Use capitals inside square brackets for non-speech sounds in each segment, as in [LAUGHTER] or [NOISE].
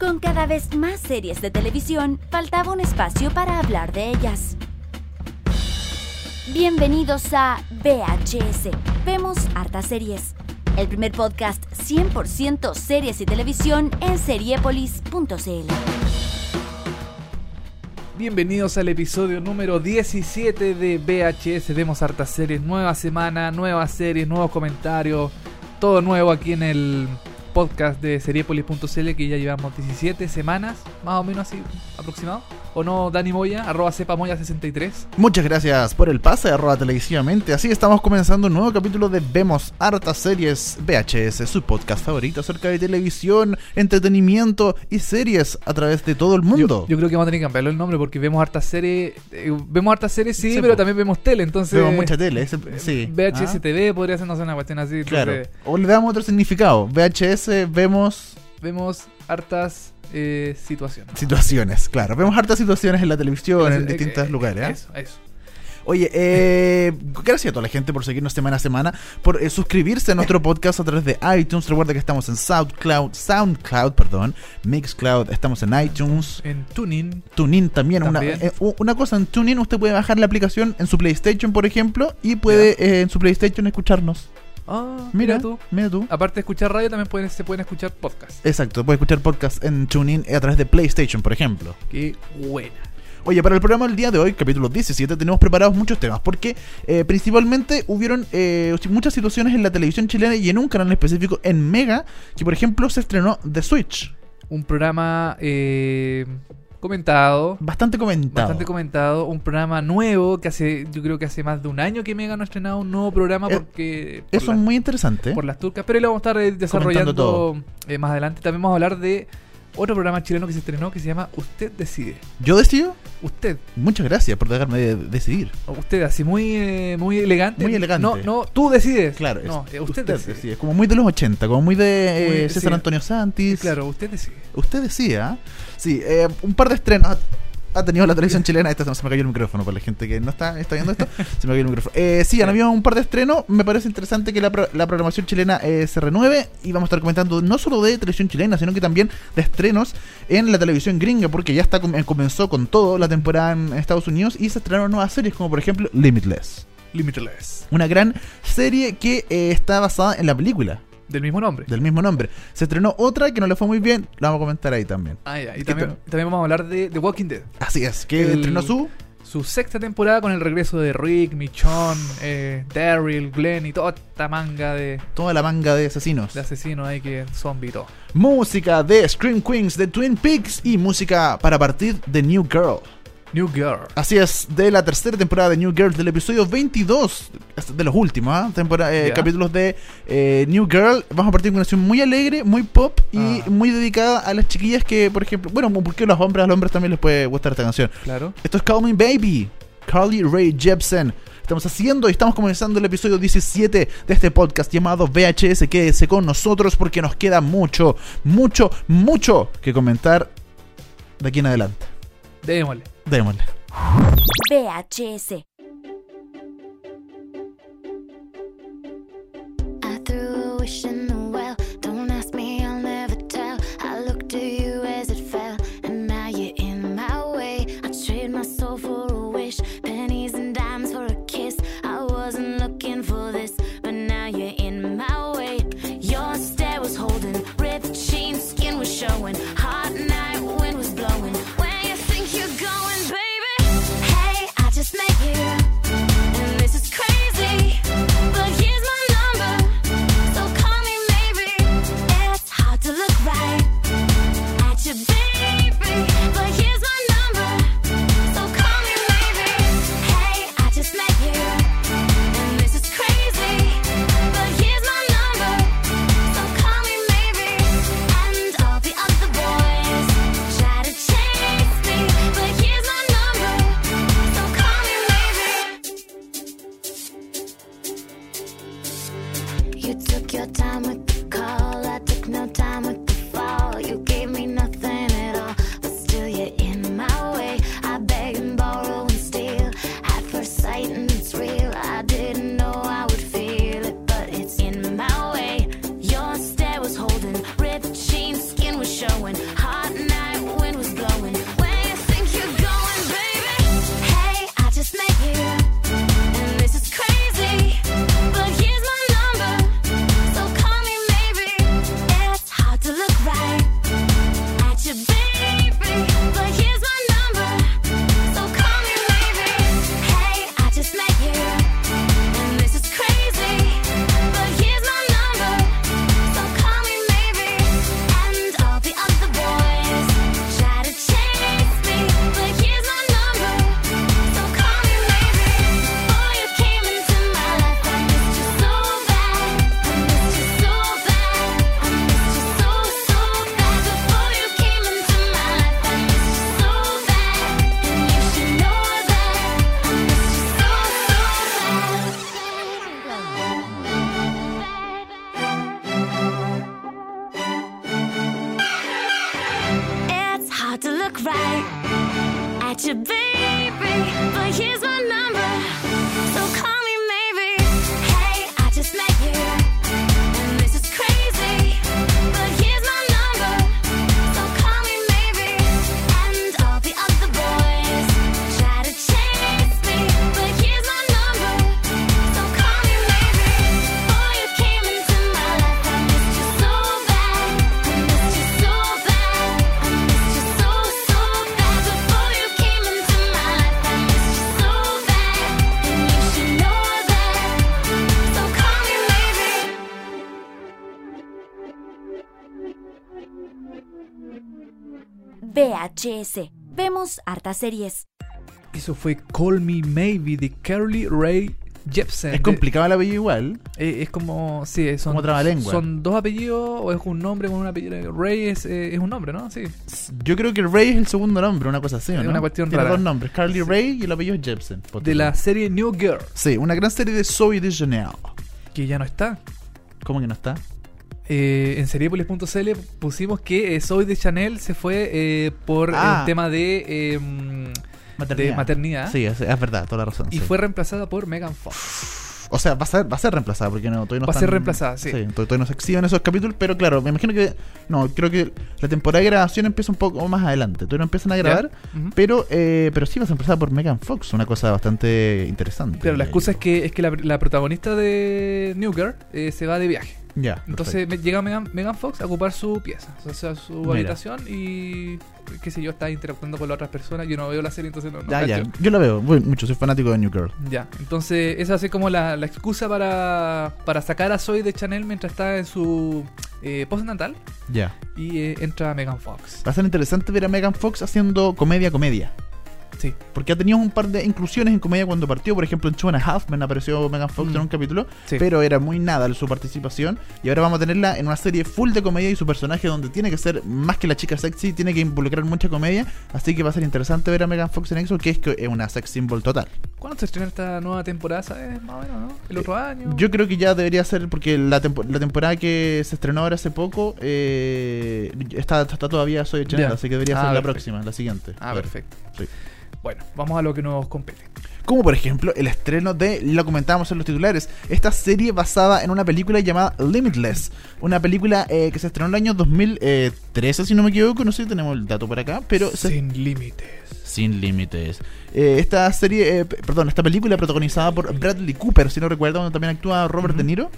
Con cada vez más series de televisión, faltaba un espacio para hablar de ellas. Bienvenidos a VHS. Vemos hartas series. El primer podcast 100% series y televisión en seriepolis.cl. Bienvenidos al episodio número 17 de VHS. Vemos hartas series, nueva semana, nuevas series, nuevos comentarios, todo nuevo aquí en el podcast de seriepolis.cl que ya llevamos 17 semanas, más o menos así aproximado. ¿O no, Dani Moya? Arroba cepamoya63. Muchas gracias por el pase, arroba televisivamente. Así estamos comenzando un nuevo capítulo de Vemos Hartas Series VHS, su podcast favorito acerca de televisión, entretenimiento y series a través de todo el mundo. Yo, yo creo que vamos a tener que cambiarlo el nombre porque vemos hartas series. eh, vemos hartas series, sí, Sí, pero po. también vemos tele, entonces. Vemos mucha tele, ese- sí. VHS Ah, TV podría ser no sé, una cuestión así. Claro. entonces, O le damos otro significado. VHS vemos Vemos hartas eh, situaciones. situaciones, claro. Vemos hartas situaciones en la televisión, en Eh, distintos eh, lugares. ¿eh? Eso, eso. Oye, eh, gracias a toda la gente por seguirnos semana a semana, por eh, suscribirse a nuestro [LAUGHS] podcast a través de iTunes. Recuerda que estamos en SoundCloud, SoundCloud, perdón, Mixcloud, estamos en iTunes, En Tuning. TuneIn también. Una, También. eh, u- una cosa, en TuneIn usted puede bajar la aplicación en su PlayStation, por ejemplo, y puede eh, en su PlayStation escucharnos. Ah, Mira, mira tú. mira tú. Aparte de escuchar radio, también pueden, se pueden escuchar podcasts. Exacto, puede escuchar podcast en TuneIn a través de PlayStation, por ejemplo. Qué buena. Oye, para el programa del día de hoy, capítulo 17, tenemos preparados muchos temas, porque eh, principalmente hubieron eh, muchas situaciones en la televisión chilena y en un canal específico, en Mega, que por ejemplo se estrenó The Switch. Un programa eh, comentado. Bastante comentado. Bastante comentado, un programa nuevo que hace, yo creo que hace más de un año que Mega no ha estrenado un nuevo programa Eh, porque por, Eso es muy interesante. por las turcas, pero ahí lo vamos a estar eh, desarrollando todo. eh, más adelante. También vamos a hablar de otro programa chileno que se estrenó que se llama Usted decide. Yo decido, Usted, muchas gracias por dejarme de- decidir. usted así muy eh, muy elegante. Muy elegante. No, no, tú decides. Claro, no, es- eh, usted, decide. decide. Como muy de los 80, como muy de eh, César sí. Antonio Santis. Claro, usted decide. Usted decía, sí, eh, un par de estrenos ha, tenido la televisión chilena. Esta se me cayó el micrófono para la gente que no está, está viendo esto. [LAUGHS] Se me cayó el micrófono. Eh, sí, han habido un par de estrenos. Me parece interesante que la, pro- la programación chilena eh, se renueve y vamos a estar comentando no solo de televisión chilena, sino que también de estrenos en la televisión gringa, porque ya está eh, comenzó con todo la temporada en Estados Unidos y se estrenaron nuevas series, como por ejemplo Limitless. Limitless. Una gran serie que eh, está basada en la película Del mismo nombre. del mismo nombre. Se estrenó otra que no le fue muy bien, la vamos a comentar ahí también. Ah, ya. Y ¿Qué también, también vamos a hablar de The Walking Dead. Así es, que El- estrenó su. Su sexta temporada con el regreso de Rick, Michonne, eh, Daryl, Glenn y toda esta manga de, Toda la manga de asesinos. de asesinos ahí que zombie y todo. Música de Scream Queens, de Twin Peaks y música para partir de New Girl. New Girl. Así es, de la tercera temporada de New Girl, del episodio 22, de los últimos ¿ah? Eh, capítulos de eh, New Girl. Vamos a partir con una canción muy alegre, muy pop y Ah. muy dedicada a las chiquillas que, por ejemplo, bueno, porque a los hombres, a los hombres también les puede gustar esta canción. Claro. Esto es Call Me Baby, Carly Ray Jepsen. Estamos haciendo y estamos comenzando el episodio 17 de este podcast llamado VHS. Quédese con nosotros porque nos queda mucho, mucho, mucho que comentar de aquí en adelante. Démosle. Démosle. VHS. VHS. Vemos hartas series. Eso fue Call Me Maybe de Carly Ray Jepsen. Es complicado el apellido igual. Eh, es como, sí, son, Como trabalengua. son dos apellidos o es un nombre con un apellido. Ray es, eh, es un nombre, ¿no? Sí. Yo creo que Ray es el segundo nombre, una cosa así, ¿o Es ¿no? una cuestión Tiene rara. dos nombres, Carly Sí. Ray y el apellido es Jepsen. De la serie New Girl, Sí, una gran serie de Zoe de Chanel. que ya no está. ¿Cómo que no está? Eh, en seriepolis.cl pusimos que eh, Zoe de Chanel se fue eh, por Ah. el tema de, eh, mm, de maternidad Sí, es, es verdad, toda la razón. y sí. fue reemplazada por Megan Fox. O sea, va a ser, va a ser reemplazada porque no, todavía no Va a ser reemplazada, sí. todavía, todavía no se exhiben esos capítulos, pero claro, me imagino que. No, creo que la temporada de grabación empieza un poco más adelante. Todavía no empiezan a grabar, pero eh, pero sí va a ser reemplazada por Megan Fox, una cosa bastante interesante. Pero la excusa es que, es que la, la protagonista de New Girl eh, se va de viaje. Ya, Entonces me- llega Megan, Megan Fox a ocupar su pieza, o sea, su Mira. habitación y qué sé yo, está interactuando con las otras personas. Yo no veo la serie, entonces no, no Ya, ya. Yo la veo muy- mucho, soy fanático de New Girl. Ya, entonces esa es como la, la excusa para, para sacar a Zoe de Chanel mientras está en su eh, postnatal Ya. y eh, entra Megan Fox. Va a ser interesante ver a Megan Fox haciendo comedia-comedia. Porque ha tenido un par de inclusiones en comedia cuando partió. Por ejemplo, en Two and a Half Men apareció Megan Fox Mm. en un capítulo. sí. Pero era muy nada su participación. Y ahora vamos a tenerla en una serie full de comedia y su personaje donde tiene que ser más que la chica sexy, tiene que involucrar mucha comedia. Así que va a ser interesante ver a Megan Fox en eso, que es, que es una sex symbol total. ¿Cuándo se estrena esta nueva temporada? ¿Sabes? Más o menos, ¿no? ¿El otro año? Yo creo que ya debería ser, porque la, tempo- la temporada que se estrenó ahora hace poco eh, está, está todavía Soy Chanel, Ya. así que debería Ah, ser la próxima, la siguiente. Ah, perfecto. Sí. Bueno, vamos a lo que nos compete. Como por ejemplo el estreno de, lo comentábamos en los titulares, esta serie basada en una película llamada Limitless. Una película eh, que se estrenó en el año 2013, si no me equivoco, no sé si tenemos el dato por acá, pero... se- Sin límites. Sin límites. Eh, esta serie, eh, perdón, esta película protagonizada por Bradley Cooper, si no recuerdo, donde también actúa Robert. De Niro.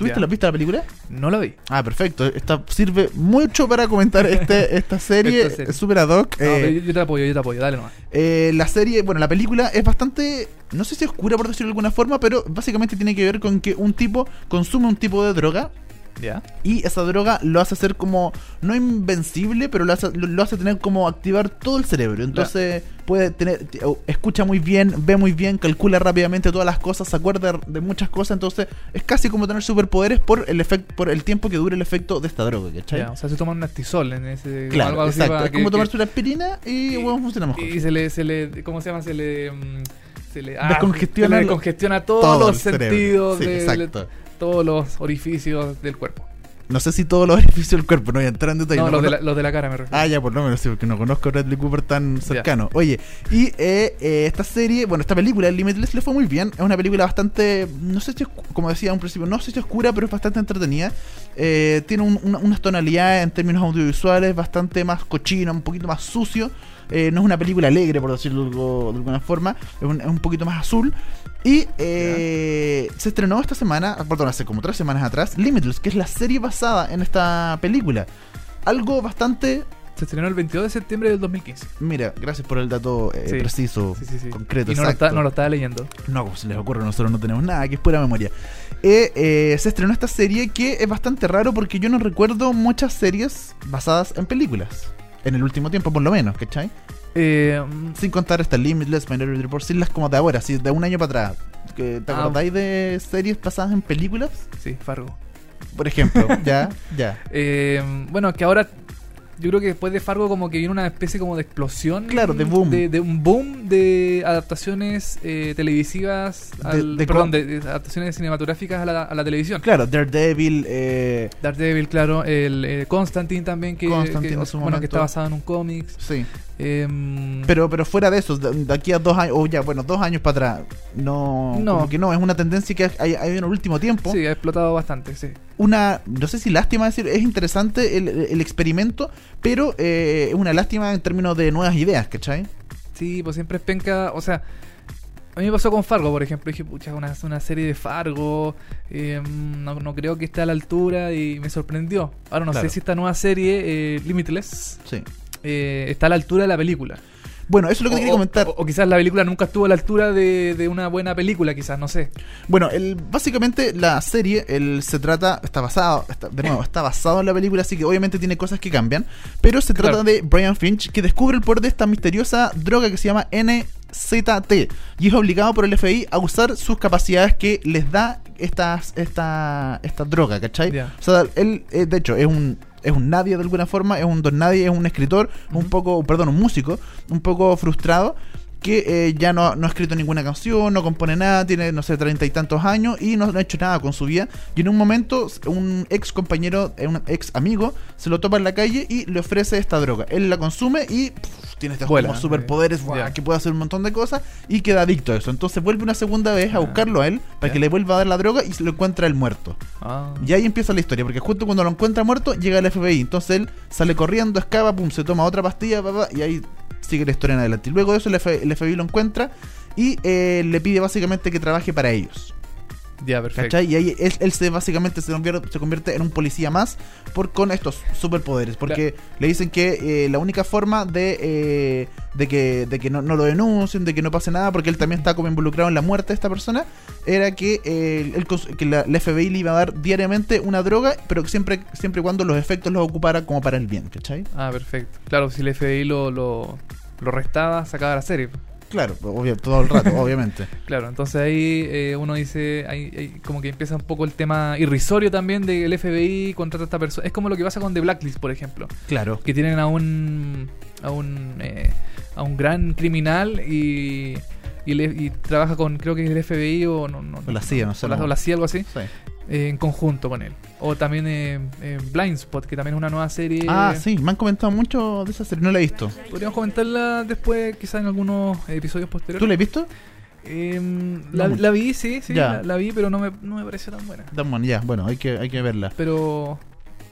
¿Tuviste la vista de la película? No la vi. Ah, perfecto. Esta sirve mucho para comentar este, [LAUGHS] esta serie. Esta serie. Es Super ad hoc. No, Eh, yo te apoyo, yo te apoyo, dale nomás. eh, la serie, bueno, la película es bastante, no sé si oscura por decirlo de alguna forma, pero básicamente tiene que ver con que un tipo consume un tipo de droga ¿Ya? y esa droga lo hace ser como, no invencible, pero lo hace, lo, lo hace tener como activar todo el cerebro. Entonces puede tener, t- o- escucha muy bien, ve muy bien, calcula rápidamente todas las cosas, se acuerda de muchas cosas. Entonces es casi como tener superpoderes por el efecto, por el tiempo que dure el efecto de esta droga, ¿cachai? Ya, o sea, se toman un astisol en ese. Claro, algo así exacto. Es que- como que- tomarse una aspirina y, bueno, funciona mejor. Y se le, se le, ¿cómo se llama? Se le, mm, se le, Descongestiona se le descongestiona todos todo los sentidos, Sí, de- exacto. Todos los orificios del cuerpo. No sé si todos los [LAUGHS] orificios del cuerpo, no voy a entrar en detalle. No, no los, de la, los de la cara me refiero. Ah, ya, por lo menos sí, porque no conozco a Bradley Cooper tan cercano. Oye, y eh, eh, esta serie, bueno, esta película, Limitless, le fue muy bien. Es una película bastante, no sé si, como decía un principio, no sé si oscura, pero es bastante entretenida. Eh, tiene un- una, unas tonalidades en términos audiovisuales bastante más cochino, un poquito más sucio. Eh, no es una película alegre, por decirlo de alguna forma. Es un, es un poquito más azul. Y eh, se estrenó esta semana, ah, perdón, hace como tres semanas atrás, Limitless, que es la serie basada en esta película. Algo bastante Se estrenó el 22 de septiembre del 2015. Mira, gracias por el dato eh, Sí. preciso, Sí, sí, sí. concreto, y no lo, exacto. está- no lo estaba leyendo. No, como se les ocurre, nosotros no tenemos nada, que es pura memoria. Eh, eh, se estrenó esta serie que es bastante raro porque yo no recuerdo muchas series basadas en películas. En el último tiempo, por lo menos, ¿cachai? Eh, Sin contar esta Limitless, Minority Report, sin las como de ahora, si de un año para atrás. ¿Te Ah. acordáis de series basadas en películas? sí, Fargo. Por ejemplo, [LAUGHS] ya, ya. Eh, bueno, que ahora yo creo que después de Fargo como que viene una especie como de explosión. Claro, de boom. De, de un boom de adaptaciones eh, televisivas, De- al- de perdón, co- de, de adaptaciones cinematográficas a la, a la televisión. Claro, Daredevil, eh, Daredevil, claro, el eh, Constantine también, que, Constantine que- en su bueno, que está basado en un cómics. sí. Em, Pero, pero fuera de eso, de, de aquí a dos años, o ya, bueno, dos años para atrás, no, No. como que no, es una tendencia que hay, hay en el último tiempo. sí, ha explotado bastante, sí. Una, no sé si lástima decir, es interesante el, el experimento, pero eh, es una lástima en términos de nuevas ideas, ¿cachai? Sí, pues siempre es penca. O sea, a mí me pasó con Fargo, por ejemplo. Dije, pucha, una, una serie de Fargo. eh, no, no creo que esté a la altura y me sorprendió. Ahora no Claro. sé si esta nueva serie, eh, Limitless, Sí. Eh, está a la altura de la película. Bueno, eso es lo que o, quería comentar. o- o quizás la película nunca estuvo a la altura de, de una buena película, quizás, no sé. Bueno, el, básicamente la serie el, se trata, está basado, está, de nuevo, está basado en la película, así que obviamente tiene cosas que cambian, pero se trata Claro. de Brian Finch que descubre el poder de esta misteriosa droga que se llama NZT y es obligado por el FBI a usar sus capacidades que les da estas, esta, esta droga, ¿cachai? Ya. O sea, él, eh, de hecho, es un es un nadie de alguna forma, es un don nadie, es un escritor, un poco, perdón, un músico, un poco frustrado, que eh, ya no, no ha escrito ninguna canción, no compone nada, tiene, no sé, treinta y tantos años y no, no ha hecho nada con su vida. Y en un momento, un ex compañero, eh, un ex amigo, se lo topa en la calle y le ofrece esta droga. Él la consume y pff, tiene estos Vuela, como superpoderes, que puede hacer un montón de cosas y queda adicto a eso. Entonces vuelve una segunda vez a Ah, buscarlo a él para que le vuelva a dar la droga y se lo encuentra él muerto. Ah. Y ahí empieza la historia, porque justo cuando lo encuentra muerto, llega el FBI. Entonces él sale corriendo, escapa, pum, se toma otra pastilla, pa, pa, y ahí sigue la historia en adelante. Luego de eso el FBI lo encuentra y eh, le pide básicamente que trabaje para ellos. Ya, perfecto. ¿Cachai? Y ahí él, él se básicamente se convierte, se convierte en un policía más por con estos superpoderes. Porque le dicen que eh, la única forma de, eh, de que, de que no, no lo denuncien, de que no pase nada, porque él también está como involucrado en la muerte de esta persona, era que, eh, cons- que la, la FBI le iba a dar diariamente una droga, pero siempre, siempre y cuando los efectos los ocupara como para el bien, ¿cachai? Ah, perfecto. Claro, si el FBI lo, lo, lo restaba, sacaba la serie. Claro, obvio, todo el rato, [LAUGHS] obviamente. Claro, entonces ahí eh, uno dice, ahí, ahí como que empieza un poco el tema irrisorio también de que el FBI contrata a esta persona. Es como lo que pasa con The Blacklist, por ejemplo, Claro. que tienen a un a un eh, a un gran criminal y y, le- y trabaja con creo que es el FBI o no, no la CIA, no sé, o la, o la CIA algo así Sí. Eh, en conjunto con él. O también eh, eh, Blind Spot, que también es una nueva serie. Ah, sí, me han comentado mucho de esa serie, no la he visto. Podríamos comentarla después, quizás en algunos episodios posteriores. ¿Tú la has visto? Em, la, No. la vi, sí, sí, la, la vi, pero no me, no me pareció tan buena. Damon, ya, bueno, hay que, hay que verla. Pero,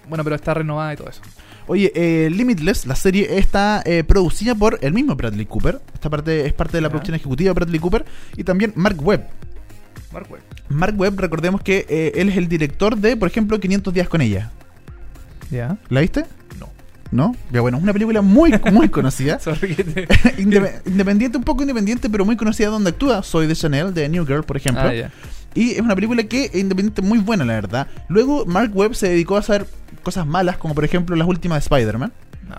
bueno, pero está renovada y todo eso. Oye, eh, Limitless, la serie está eh, producida por el mismo Bradley Cooper. Esta parte es parte de la producción ejecutiva de Bradley Cooper. Y también Mark Webb. Mark Webb. Mark Webb, recordemos que eh, él es el director de, por ejemplo, 500 días con ella. ¿Ya? ¿La viste? No. ¿No? Ya bueno, es una película muy, muy conocida. [LAUGHS] [LAUGHS] Independiente, un poco independiente, pero muy conocida donde actúa. Soy de Chanel, de New Girl, por ejemplo. Ah, ya. Y es una película que es independiente muy buena, la verdad. Luego, Mark Webb se dedicó a hacer cosas malas, como por ejemplo las últimas de Spider-Man. No,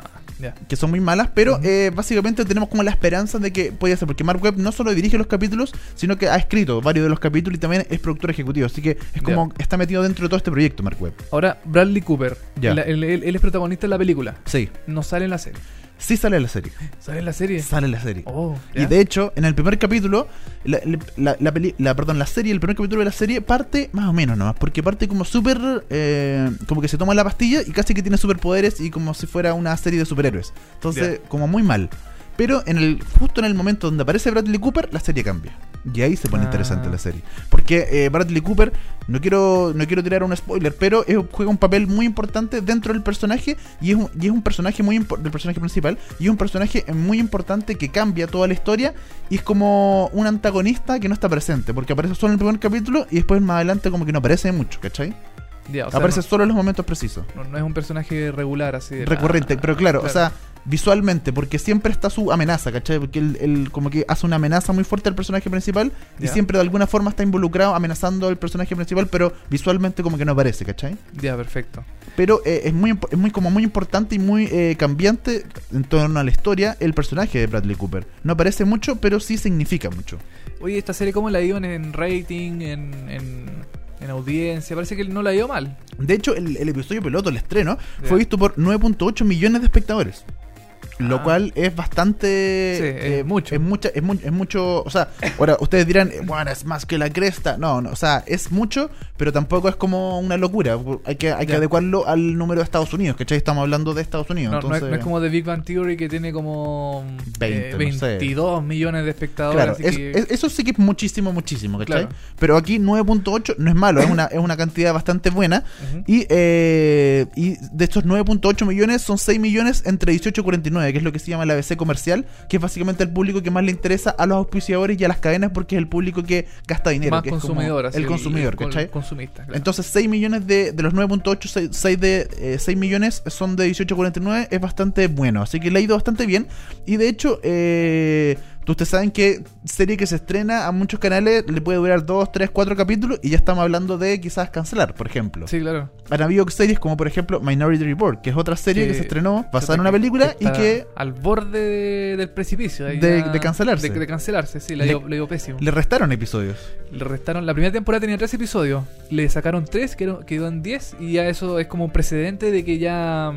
que son muy malas, pero eh, básicamente tenemos como la esperanza de que puede ser, porque Mark Webb no solo dirige los capítulos, sino que ha escrito varios de los capítulos y también es productor ejecutivo, así que es como está metido dentro de todo este proyecto Mark Webb. Ahora, Bradley Cooper. Ya. La- él, él- él es protagonista en la película. Sí, No sale en la serie. Sí sale en la serie, ¿Sale en la serie? sale en la serie. Oh, Y de hecho, en el primer capítulo, la, la, la peli- la- perdón, la serie, el primer capítulo de la serie parte más o menos nomás, porque parte como súper, eh, como que se toma la pastilla y casi que tiene superpoderes y como si fuera una serie de superhéroes. Entonces, como muy mal. Pero en el justo en el momento donde aparece Bradley Cooper, la serie cambia. Y ahí se pone Ah. interesante la serie. Porque eh, Bradley Cooper, no quiero, no quiero tirar un spoiler, pero es- juega un papel muy importante dentro del personaje y es un, y es un personaje muy del personaje principal y es un personaje muy importante que cambia toda la historia y es como un antagonista que no está presente, porque aparece solo en el primer capítulo y después más adelante como que no aparece mucho, ¿cachai? Ya, o sea, aparece no, solo en los momentos precisos. no- no es un personaje regular así. de la- Recurrente, pero claro, o sea, visualmente, porque siempre está su amenaza, ¿cachai? Porque él, él como que hace una amenaza muy fuerte al personaje principal y siempre de alguna forma está involucrado amenazando al personaje principal, pero visualmente como que no aparece, ¿cachai? Ya, perfecto. Pero eh, es muy es muy como muy importante y muy eh, cambiante en torno a la historia el personaje de Bradley Cooper. No aparece mucho, pero sí significa mucho. Oye, esta serie, ¿cómo la dio en, en rating, en, en, en audiencia? Parece que no la dio mal. De hecho, el, el episodio piloto, el estreno, fue visto por 9.8 millones de espectadores. Lo Ah. cual es bastante. Sí, es mucho. Es, mucha, es, mu- es mucho. O sea, ahora ustedes dirán, eh, bueno, es más que la cresta. No, no, o sea, es mucho, pero tampoco es como una locura. Hay que, hay que adecuarlo al número de Estados Unidos, ¿cachai? Estamos hablando de Estados Unidos. No, no es, entonces, no es como The Big Bang Theory que tiene como 20, eh, no sé. 22 millones de espectadores. Claro, así es- que- es- eso sí que es muchísimo, muchísimo, ¿cachai? Claro. Pero aquí 9.8 no es malo, es una, es una cantidad bastante buena. Y, eh, y de estos 9.8 millones, son 6 millones entre 18 y 49, que es lo que se llama la ABC comercial, que es básicamente el público que más le interesa a los auspiciadores y a las cadenas porque es el público que gasta dinero. más que es como consumidor, así, el consumidor, con- ¿cachai? consumista. claro. Entonces 6 millones de, de los 9.8, 6, 6 de, eh, 6 millones son de 18 a 49, es bastante bueno. Así que le ha ido bastante bien. Y de hecho, eh, ustedes saben que serie que se estrena a muchos canales le puede durar 2, 3, 4 capítulos y ya estamos hablando de quizás cancelar, por ejemplo. sí, claro. Han habido series como por ejemplo Minority Report, que es otra serie Que- que se estrenó basada en una película y que Al borde de- del precipicio. ahí De- de cancelarse. De, de cancelarse, sí, le, Le- dio pésimo. le restaron episodios. Le restaron. La primera temporada tenía tres episodios. Le sacaron tres, quedó, quedó en 10. Y ya eso es como un precedente de que ya.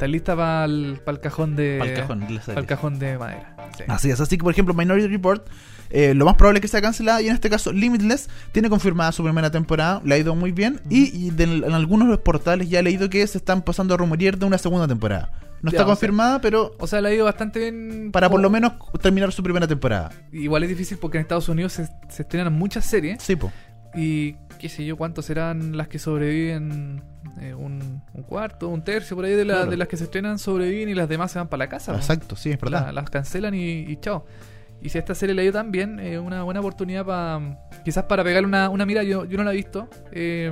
Está lista para el, cajón de. Pa'l cajón pa'l cajón de madera. Sí. Así es, así que por ejemplo Minority Report, eh, lo más probable es que sea cancelada y en este caso Limitless tiene confirmada su primera temporada, le ha ido muy bien y, y de- en algunos de los portales ya he leído que se están pasando a rumorear de una segunda temporada. No Ya, está o sea- confirmada, pero O sea, le ha ido bastante bien. para por lo menos terminar su primera temporada. Igual es difícil porque en Estados Unidos se, se estrenan muchas series. Sí, po. Y qué sé yo, cuántos serán las que sobreviven. eh, un, un cuarto, un tercio por ahí de, la- Claro. de las que se estrenan sobreviven y las demás se van para la casa. ¿no? Exacto, sí, es verdad. La- las cancelan y, y chao. Y si a esta serie le ha ido tan bien, eh, una buena oportunidad para. Quizás para pegarle una, una mira. Yo, yo no la he visto. eh,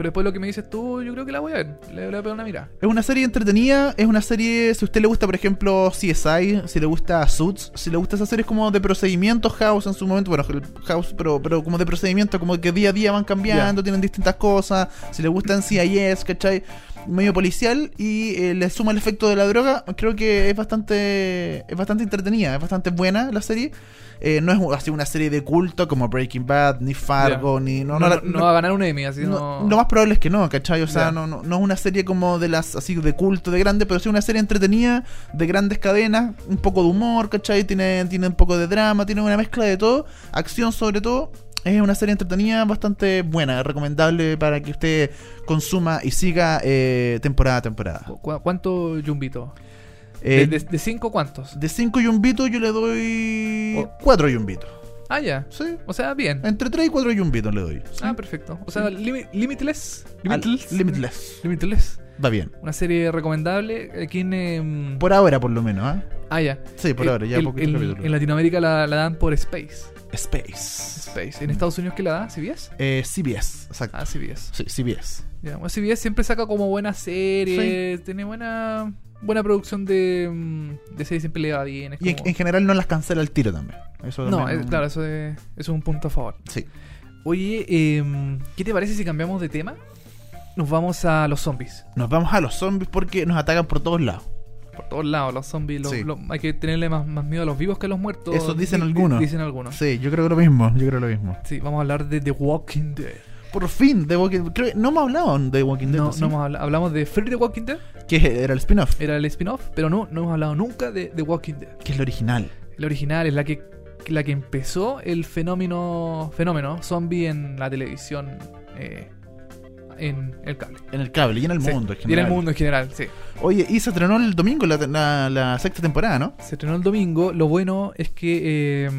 pero después lo que me dices tú, yo creo que la voy a ver. Le, voy a pegar una mira. Es una serie entretenida, es una serie, si a usted le gusta, por ejemplo, CSI, si le gusta Suits, si le gusta esas series como de procedimientos, House en su momento, bueno, House, pero, pero como de procedimiento, como que día a día van cambiando, tienen distintas cosas, si le gustan CIS, ¿cachai? Medio policial y eh, le suma el efecto de la droga, creo que es bastante, es bastante entretenida, es bastante buena la serie. Eh, no es así una serie de culto como Breaking Bad, ni Fargo, ni... No, No, no, la- no va a ganar un Emmy, así no, lo más probable es que no, ¿cachai? O sea, Ya. no, no, no es una serie como de las así de culto, de grande, pero sí una serie entretenida, de grandes cadenas, un poco de humor, ¿cachai? Tiene, tiene un poco de drama, tiene una mezcla de todo, acción sobre todo. Es una serie entretenida bastante buena, recomendable para que usted consuma y siga eh, temporada a temporada. ¿Cu- ¿Cuánto yumbito? Eh, ¿De, de, de cinco cuántos? de 5 yumbitos yo le doy Oh. 4 yumbitos. Ah, ya. Sí, O sea, bien. entre 3 y 4 yumbitos le doy. Sí. Ah, perfecto. O sea, limi- Limitless. Al- Limitless. Limitless. Limitless. Va bien. Una serie recomendable. Aquí en. em, Por ahora, por lo menos, ¿ah? Ah, ya. Sí, por Eh, ahora, ya el-. En Latinoamérica la, la dan por Space. Space. Space. ¿En Estados Unidos qué la da? ¿CBS? Eh, CBS, exacto. Ah, CBS. Sí, CBS. Ya, bueno, CBS siempre saca como buenas series. Tiene buena buena producción de, mm, de series, siempre le va bien. es Y en, como- en general no las cancela el tiro también. Eso No, es- claro, eso es, eso es un punto a favor. Sí. Oye, em, ¿qué te parece si cambiamos de tema? Nos vamos a los zombies. Nos vamos a los zombies porque nos atacan por todos lados. Por todos lados, los zombies. los- Sí. los- hay que tenerle más, más miedo a los vivos que a los muertos. Eso dicen Di- di- algunos. Dicen algunos. Sí. Sí, yo creo lo mismo. Yo creo lo mismo. vamos a hablar de The Walking Dead. Por fin, The Walking creo que no hemos hablado de Walking Dead. No, ¿sí? no hemos habla- hablamos de Fear the Walking Dead, Que era el spin-off, era el spin-off, pero no, no hemos hablado nunca de The Walking Dead. que es el original. El original es la que, la que empezó el fenómeno fenómeno zombie en la televisión, eh, en el cable. En el cable y en el Sí, mundo. en y en el general. mundo en general, sí. Oye, y se estrenó el domingo la, la- la sexta temporada, ¿no? Se estrenó el domingo. Lo bueno es que eh,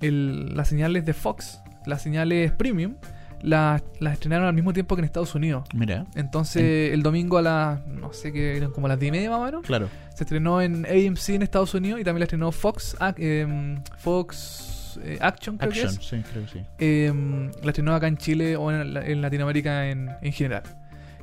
el- las señales de Fox, las señales premium, las, las estrenaron al mismo tiempo que en Estados Unidos. Mira, Entonces, el domingo a las, no sé qué, eran como a las 10 y media más o menos, claro. se estrenó en AMC en Estados Unidos y también la estrenó Fox, em, Fox eh, Action, creo Action, que es. sí, creo que sí. Em, la estrenó acá en Chile o en, en Latinoamérica en, en general.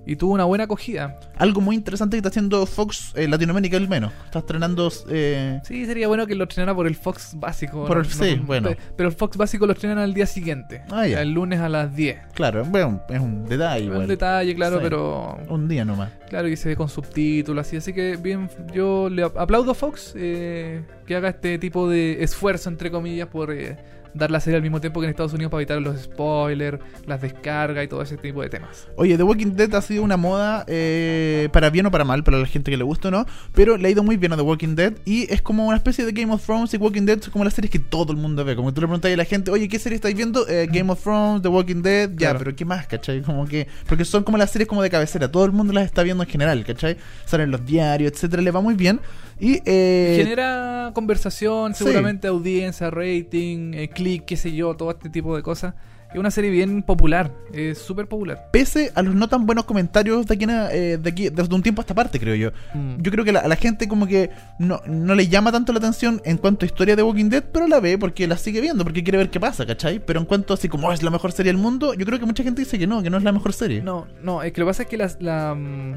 Y tuvo una buena acogida. Algo muy interesante que está haciendo Fox en Latinoamérica al menos. Está estrenando eh, Sí, sería bueno que lo estrenara por el Fox básico. Por el- sí, bueno. pe- Pero el Fox básico lo estrenan al día siguiente. Ah, ya. El lunes a las 10. Claro, bueno, es un detalle igual. Un detalle, claro, Sí. pero. Un día nomás. Claro, y se ve con subtítulos así. Así que bien, yo le ap- aplaudo a Fox eh, que haga este tipo de esfuerzo, entre comillas, por eh, dar la serie al mismo tiempo que en Estados Unidos para evitar los spoilers, las descargas y todo ese tipo de temas. Oye, The Walking Dead ha sido una moda eh, para bien o para mal, para la gente que le gusta o no, pero le ha ido muy bien a The Walking Dead y es como una especie de Game of Thrones y Walking Dead son como las series que todo el mundo ve. Como que tú le preguntas a la gente, oye, ¿qué serie estáis viendo? Eh, Game of Thrones, The Walking Dead, ya, Claro. pero ¿qué más, cachai? Como que, porque son como las series como de cabecera, todo el mundo las está viendo en general, cachai? Salen los diarios, etcétera, le va muy bien. Y eh, Genera conversación, sí. seguramente audiencia, rating, eh, click, qué sé yo, todo este tipo de cosas. Es una serie bien popular, es súper popular. pese a los no tan buenos comentarios de aquí, a- eh, de aquí desde un tiempo a esta parte, creo yo. Mm. Yo creo que la- a la gente como que no, no le llama tanto la atención en cuanto a historia de Walking Dead, pero la ve porque la sigue viendo, porque quiere ver qué pasa, ¿cachai? Pero en cuanto así como "Oh, es la mejor serie del mundo, yo creo que mucha gente dice que no, que no es la mejor serie. No, no, es que lo que pasa es que las- la, mm,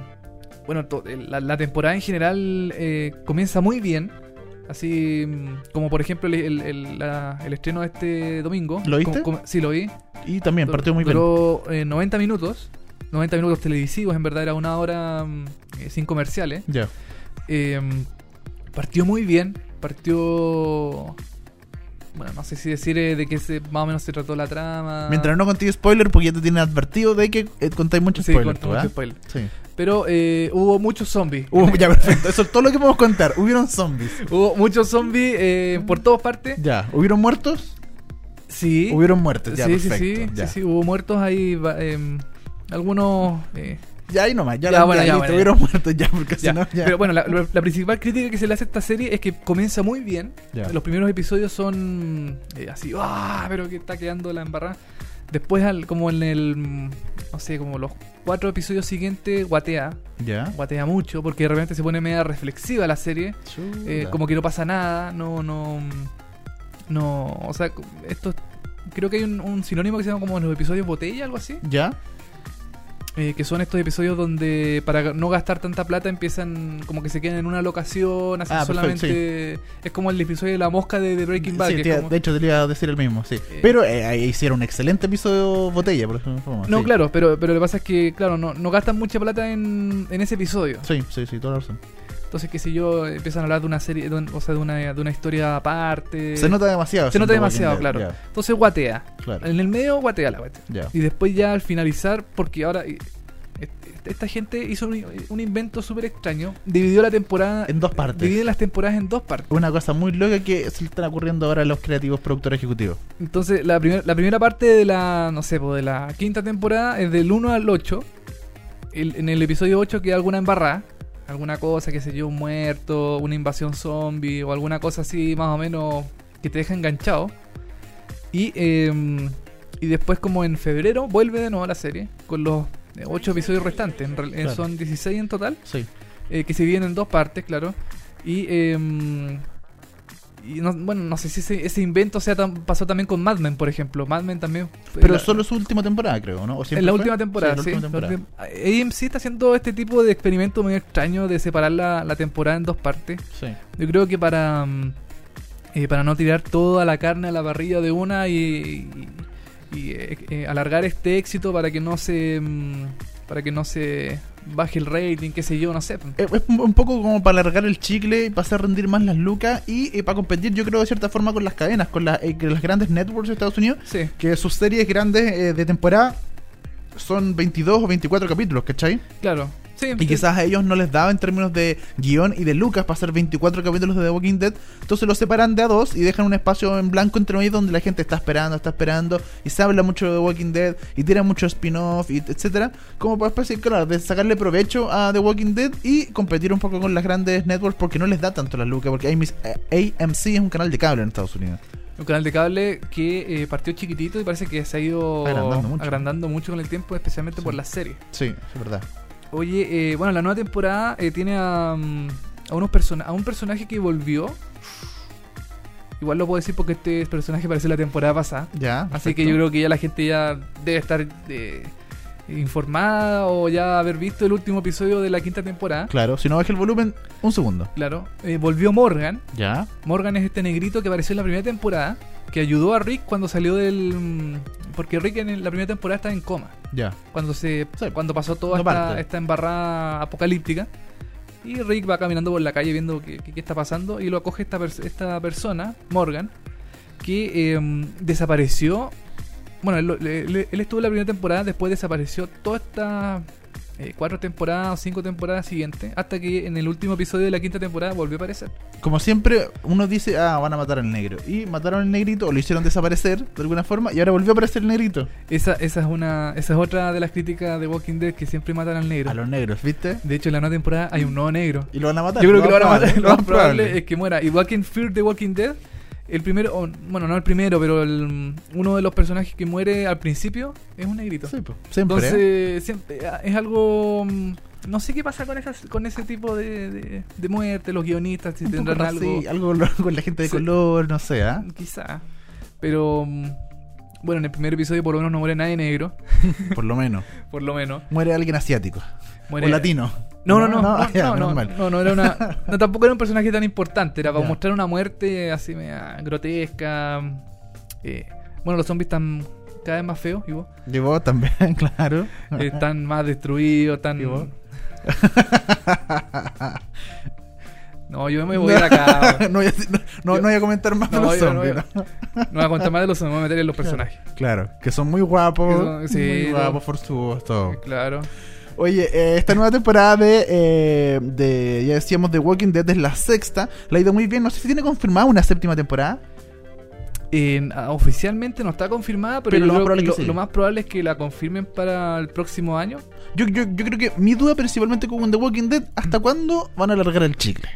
bueno, la, la temporada en general eh, comienza muy bien. Así mm, como por ejemplo el, el- el- la- el estreno de este domingo. ¿Lo viste? Como- como- sí, lo vi. Y también Dur- partió muy bien. Duró eh, 90 minutos. 90 minutos televisivos, en verdad era una hora mm, eh, sin comerciales. Ya. Eh, partió muy bien. Partió. Bueno, no sé si decir eh, de qué se, más o menos se trató la trama. Mientras no contigo spoiler, porque ya te tienen advertido de que eh, contáis muchos Sí, spoiler. Sí. Pero eh, hubo muchos zombies. Uh, ya, perfecto. Eso es todo lo que podemos contar. Hubieron zombies. [LAUGHS] Hubo muchos zombies eh, por todas partes. Ya. ¿Hubieron muertos? Sí. Hubieron muertos. Ya, sí, sí, perfecto. sí, ya. sí, sí, hubo muertos ahí. em, algunos. Ya ahí nomás. Ya, Ya, la- bueno, ya, bueno, ya. muertos ya, porque si no, ya. Pero bueno, la, principal crítica que se le hace a esta serie es que comienza muy bien. Los primeros episodios son eh, así, ¡ah! Pero que está quedando la embarrada. Después, al, como en el. No sé, como los cuatro episodios siguientes, guatea. Ya. Guatea mucho porque de repente se pone media reflexiva la serie. Eh, como que no pasa nada, no, no, no, o sea, esto, creo que hay un, un sinónimo que se llama como los episodios botella, algo así, ¿Ya? Eh, que son estos episodios donde para no gastar tanta plata empiezan como que se quedan en una locación, hacen Ah, perfecto, solamente, es como el episodio de la mosca de, de Breaking Bad, Sí, que es te- como- de hecho te iba a decir el mismo, sí. Eh. Pero eh, hicieron un excelente episodio botella, por ejemplo. no, sí. claro, pero, pero lo que pasa es que, claro, no, no gastan mucha plata en, en ese episodio. Sí, sí, sí, toda la razón. Entonces, qué sé yo, empiezan a hablar de una serie, de o sea, de una, de una historia aparte. Se nota demasiado. se nota demasiado, claro. Entonces guatea. claro. En el medio guatea la cuestión. Ya. Y después ya al finalizar, porque ahora eh, est- esta gente hizo un, un invento súper extraño. Dividió la temporada. En dos partes. Divide las temporadas en dos partes. Una cosa muy loca que se le están ocurriendo ahora a los creativos productores ejecutivos. Entonces, la, primer- la primera parte de la, no sé, de la quinta temporada es del 1 al 8. El- en el episodio 8 queda alguna embarrada. Alguna cosa, qué sé yo, un muerto, una invasión zombie o alguna cosa así más o menos que te deja enganchado. Y, eh, y después como en febrero vuelve de nuevo la serie con los 8 episodios restantes. En eh, Claro. Son 16 en total. Sí. eh, que se dividen en dos partes, claro. Y, eh, y no, bueno, no sé si ese, ese invento sea tan- pasó también con Mad Men, por ejemplo. Mad Men también. Pero la- solo su última temporada, creo, ¿no? ¿O siempre en la última temporada, sí. última temporada. AMC está haciendo este tipo de experimento medio extraño de separar la, la temporada en dos partes. Sí. Yo creo que para mm, eh, para no tirar toda la carne a la parrilla de una y, y- y, eh, eh, alargar este éxito para que no se mm, para que no se baje el rating, qué sé yo, no sé. Eh, Es un poco como para alargar el chicle y para hacer rendir más las lucas y eh, para competir, yo creo, de cierta forma con las cadenas, con las, eh, las grandes networks de Estados Unidos, Sí, que sus series grandes eh, de temporada son 22 o 24 capítulos, ¿cachai? claro. Sí, Y quizás a ellos no les daba en términos de guion y de lucas para hacer 24 capítulos de The Walking Dead. Entonces los separan de a dos y dejan un espacio en blanco entre medio donde la gente está esperando, está esperando. Y se habla mucho de The Walking Dead y tiran mucho spin-off, etcétera. Como para especie, claro, de sacarle provecho a The Walking Dead y competir un poco con las grandes networks porque no les da tanto la lucas. Porque AMC es un canal de cable en Estados Unidos. Un canal de cable que eh, partió chiquitito y parece que se ha ido Agrandando mucho. agrandando mucho con el tiempo, especialmente por las series. Sí, es verdad. Oye, eh, bueno, la nueva temporada eh, tiene a, mm, a, unos persona a un personaje que volvió. Igual lo puedo decir porque este personaje parece la temporada pasada. Ya. Así que yo creo que ya la gente ya debe estar eh, informada o ya haber visto el último episodio de la quinta temporada. Claro, si no baja el volumen, un segundo. Claro. Eh, volvió Morgan. Ya. Morgan es este negrito que apareció en la primera temporada. Que ayudó a Rick cuando salió del. mm, Porque Rick en la primera temporada estaba en coma. Ya. Cuando se Sí. cuando pasó toda No esta, embarrada apocalíptica. Y Rick va caminando por la calle viendo qué, qué- está pasando. Y lo acoge esta, esta persona, Morgan. que eh, desapareció. Bueno, él, él- él estuvo en la primera temporada, después desapareció toda esta eh, cuatro temporadas o cinco temporadas siguientes, hasta que en el último episodio de la quinta temporada volvió a aparecer. Como siempre, uno dice, ah, van a matar al negro. Y mataron al negrito, o lo hicieron desaparecer de alguna forma, y ahora volvió a aparecer el negrito. Esa, esa es una, esa es otra de las críticas de Walking Dead que siempre matan al negro. A los negros, ¿viste? De hecho, en la nueva temporada hay un nuevo negro. Y lo van a matar. Yo creo que lo van a matar. Lo más probable es que muera. Igual que en Fear the Walking Dead, el primero, bueno, no el primero, pero el- uno de los personajes que muere al principio es un negrito. Sí, pues, siempre. ¿eh? Entonces, siempre, ah, es algo. mm, No sé qué pasa con esas, con ese tipo de, de, de muerte, los guionistas, si Un poco tendrán algo. raci- algo con- la gente de Sí. color, no sé, ¿ah? Quizá. Pero. mm, Bueno, en el primer episodio por lo menos no muere nadie negro, [LAUGHS] Por lo menos. [LAUGHS] por lo menos. Muere alguien asiático. Muere, O latino. No, no, no, no, no, [LAUGHS] no, no, era una, no, tampoco era un personaje tan importante, era para mostrar una muerte así media grotesca. eh, bueno, los zombies están cada vez más feos, y vos, Y vos también, [LAUGHS] claro. eh, están más destruidos, están... ¿Y vos? [LAUGHS] No, yo me voy a ir acá. no, voy a, no, voy a comentar más de los no zombies. voy ¿no? No voy a contar más de los zombies, me voy a meter en los personajes. Claro, que son muy guapos. Son- sí, muy guapos, forzudos, todo. Claro. Oye, eh, esta nueva temporada de, eh, de, ya decíamos, The Walking Dead es la sexta. La ha ido muy bien. No sé si tiene confirmada una séptima temporada. Ah, oficialmente no está confirmada, pero, lo más probable que que lo, sí. lo más probable es que la confirmen para el próximo año. Yo, yo, yo creo que mi duda principalmente con The Walking Dead, ¿hasta cuándo van a alargar el chicle?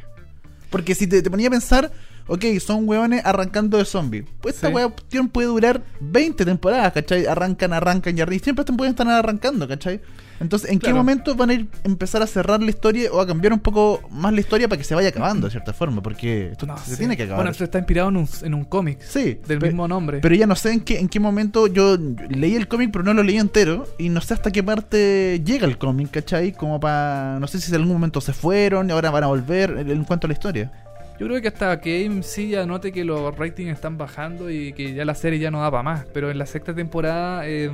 Porque si te, te ponía a pensar, ok, son hueones arrancando de zombies. Pues esta Sí. hueá cuestión puede durar 20 temporadas, ¿cachai? Arrancan, arrancan y arrancan. Siempre pueden estar arrancando, ¿cachai? Entonces, ¿en qué momento van a ir empezar a cerrar la historia o a cambiar un poco más la historia para que se vaya acabando de cierta forma? Porque esto No se tiene que acabar. Bueno, esto está inspirado en un, en un cómic sí, del mismo nombre. pero ya no sé en qué, en qué momento yo leí el cómic, pero no lo leí entero. Y no sé hasta qué parte llega el cómic, ¿cachai? Como para. No sé si en algún momento se fueron y ahora van a volver en, cuanto a la historia. Yo creo que hasta que AMC ya note que los ratings están bajando y que ya la serie ya no da para más. Pero en la sexta temporada eh,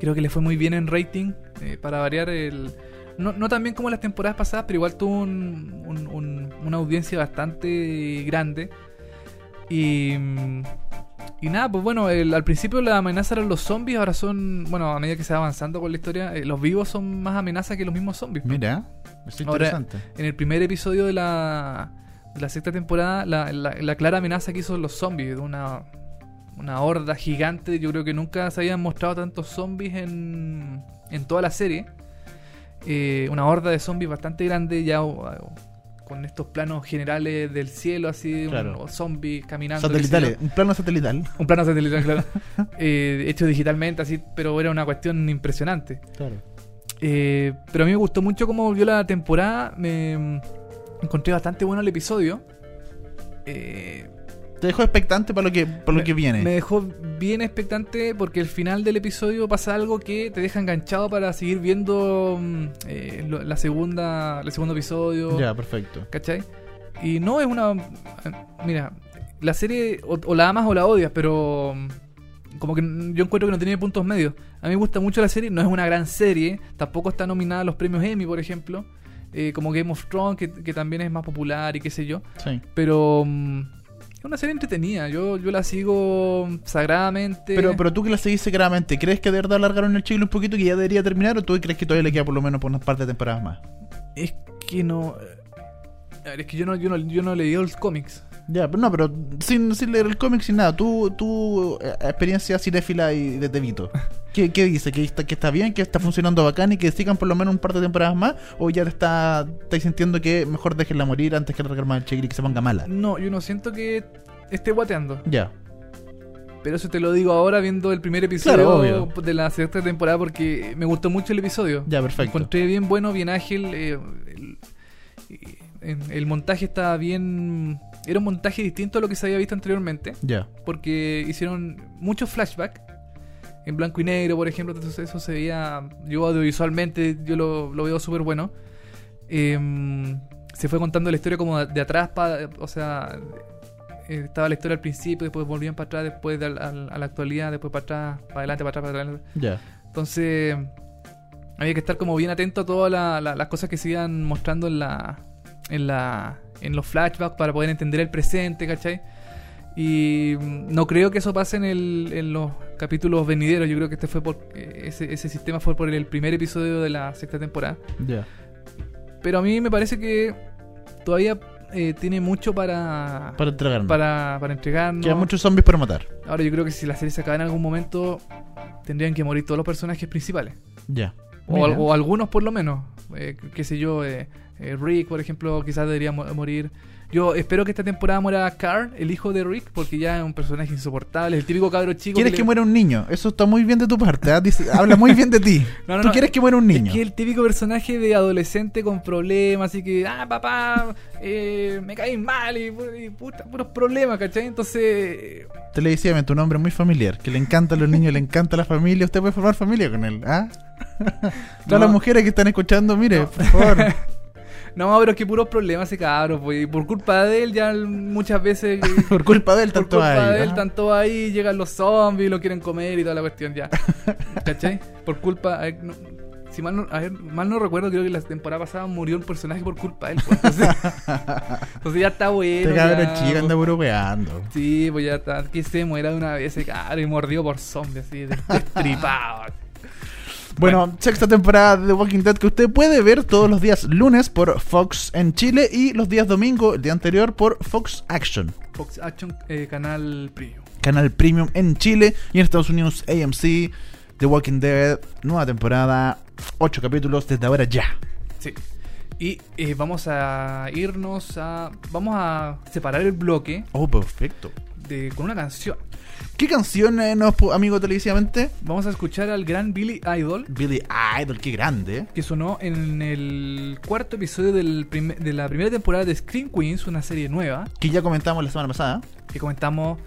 creo que le fue muy bien en rating. eh, para variar el... No, no tan bien como las temporadas pasadas, pero igual tuvo un- un- un- una audiencia bastante grande. Y... Y nada, pues bueno, el- al principio la amenaza eran los zombies, ahora son, bueno, a medida que se va avanzando con la historia, eh, los vivos son más amenaza que los mismos zombies. Mira, es Ahora, interesante. En el primer episodio de la, de la sexta temporada, la, la- la clara amenaza que hizo los zombies, de una, una horda gigante. Yo creo que nunca se habían mostrado tantos zombies en, en toda la serie. Eh, una horda de zombies bastante grande, ya o- o- con estos planos generales del cielo, así, Claro. un- caminando. Satelitales, un plano satelital. Un plano satelital, claro. [LAUGHS] Eh, hecho digitalmente, así, pero era una cuestión impresionante. Claro. Eh, pero a mí me gustó mucho cómo volvió la temporada. Me encontré bastante bueno el episodio. Eh, Te dejo expectante para lo que, para lo que viene. Me dejó bien expectante porque al final del episodio pasa algo que te deja enganchado para seguir viendo mm, eh, la segunda, el segundo episodio. Ya, perfecto. ¿Cachai? Y no es una. Mira, la serie o, o la amas o la odias, pero. mm, Como que yo encuentro que no tiene puntos medios. A mí me gusta mucho la serie, no es una gran serie, tampoco está nominada a los premios Emmy, por ejemplo. eh, como Game of Thrones, que, que también es más popular y qué sé yo. Sí. Pero. mm, es una serie entretenida, yo, yo la sigo sagradamente. Pero, pero tú que la seguiste claramente, ¿crees que de verdad alargaron el chicle un poquito y que ya debería terminar? ¿O tú crees que todavía le queda por lo menos por unas par de temporadas más? Es que no. A ver, es que yo no, yo no, yo no leí los cómics. Ya, pero no, pero sin, sin leer el cómic, sin nada. Tu, tu eh, experiencia cinéfila y de Vito. ¿Qué, ¿Qué dice? ¿Que está, ¿Que está bien? ¿Que está funcionando bacán y que sigan por lo menos un par de temporadas más? ¿O ya te está, estáis sintiendo que mejor déjenla morir antes que alargar más el y que se ponga mala? No, yo no siento que esté guateando. Ya. Pero eso te lo digo ahora viendo el primer episodio Claro, de la sexta temporada porque me gustó mucho el episodio. Ya, perfecto. Encontré bien bueno, bien ágil. eh, el, el- el montaje estaba bien... Era un montaje distinto a lo que se había visto anteriormente. Ya. Porque hicieron muchos flashbacks. En blanco y negro, por ejemplo. Entonces eso se veía... Yo audiovisualmente yo lo, lo veo súper bueno. Em, se fue contando la historia como de, atrás para... O sea... eh, Estaba la historia al principio, después volvían para atrás, después de al- al- a la actualidad, después para atrás, para adelante, para atrás, para adelante. Ya. Entonces, había que estar como bien atento a todas la- la- las cosas que se iban mostrando en la, en la en los flashbacks para poder entender el presente, ¿cachai? Y mm, no creo que eso pase en, el, en los capítulos venideros. Yo creo que este fue por eh, ese, ese sistema fue por el primer episodio de la sexta temporada. Ya. Pero a mí me parece que todavía eh, tiene mucho para Para entregarme. para, para entregarnos. Quedan muchos zombies para matar. Ahora yo creo que si la serie se acaba en algún momento tendrían que morir todos los personajes principales. Ya. O, o algunos por lo menos. Eh, qué sé yo, eh, eh, Rick, por ejemplo, quizás debería mo- morir. Yo espero que esta temporada muera Carl, el hijo de Rick, porque ya es un personaje insoportable, el típico cabro chico. ¿Quieres le- que muera un niño? Eso está muy bien de tu parte. ¿ah? Dice- habla muy bien de ti. [LAUGHS] No, no, Tú no. quieres que muera un niño. Es que el típico personaje de adolescente con problemas, así que, ah, papá, eh, me caí mal y, pu- y puta, puros problemas, ¿cachai? Entonces, eh, Televisivamente, un hombre muy familiar, que le encanta a los niños, le encanta la familia. Usted puede formar familia con él, ¿ah? [LAUGHS] Todas las mujeres que están escuchando, mire, por favor. [LAUGHS] no, pero es que puros problemas ese cabro, pues, y por culpa de él ya muchas veces... [LAUGHS] por culpa de él, Por tanto culpa ahí. de él, ¿ah? tanto ahí, llegan los zombies, lo quieren comer y toda la cuestión ya. [LAUGHS] ¿Cachai? Por culpa. a ver, no- si mal no, a ver, mal no recuerdo, creo que la temporada pasada murió un personaje por culpa de él. pues, Entonces, [LAUGHS] entonces ya está bueno. Este cabrón ya, chico anda puro weando. Sí, pues ya está. Que se muera de una vez ese cabro y mordido por zombies, así, des- destripado. Bueno, sexta temporada de The Walking Dead que usted puede ver todos los días lunes por Fox en Chile y los días domingo, el día anterior, por Fox Action. Fox Action, eh, canal Premium. Canal Premium en Chile y en Estados Unidos AMC. The Walking Dead, nueva temporada, 8 capítulos desde ahora ya. Sí. Y eh, vamos a irnos a. Vamos a separar el bloque Oh, perfecto. de, con una canción. ¿Qué canción eh, nos, amigo televisivamente? Vamos a escuchar al gran Billy Idol. Billy Idol, qué grande. que sonó en el cuarto episodio del de la primera temporada de Scream Queens, una serie nueva Que ya comentamos la semana pasada. que comentamos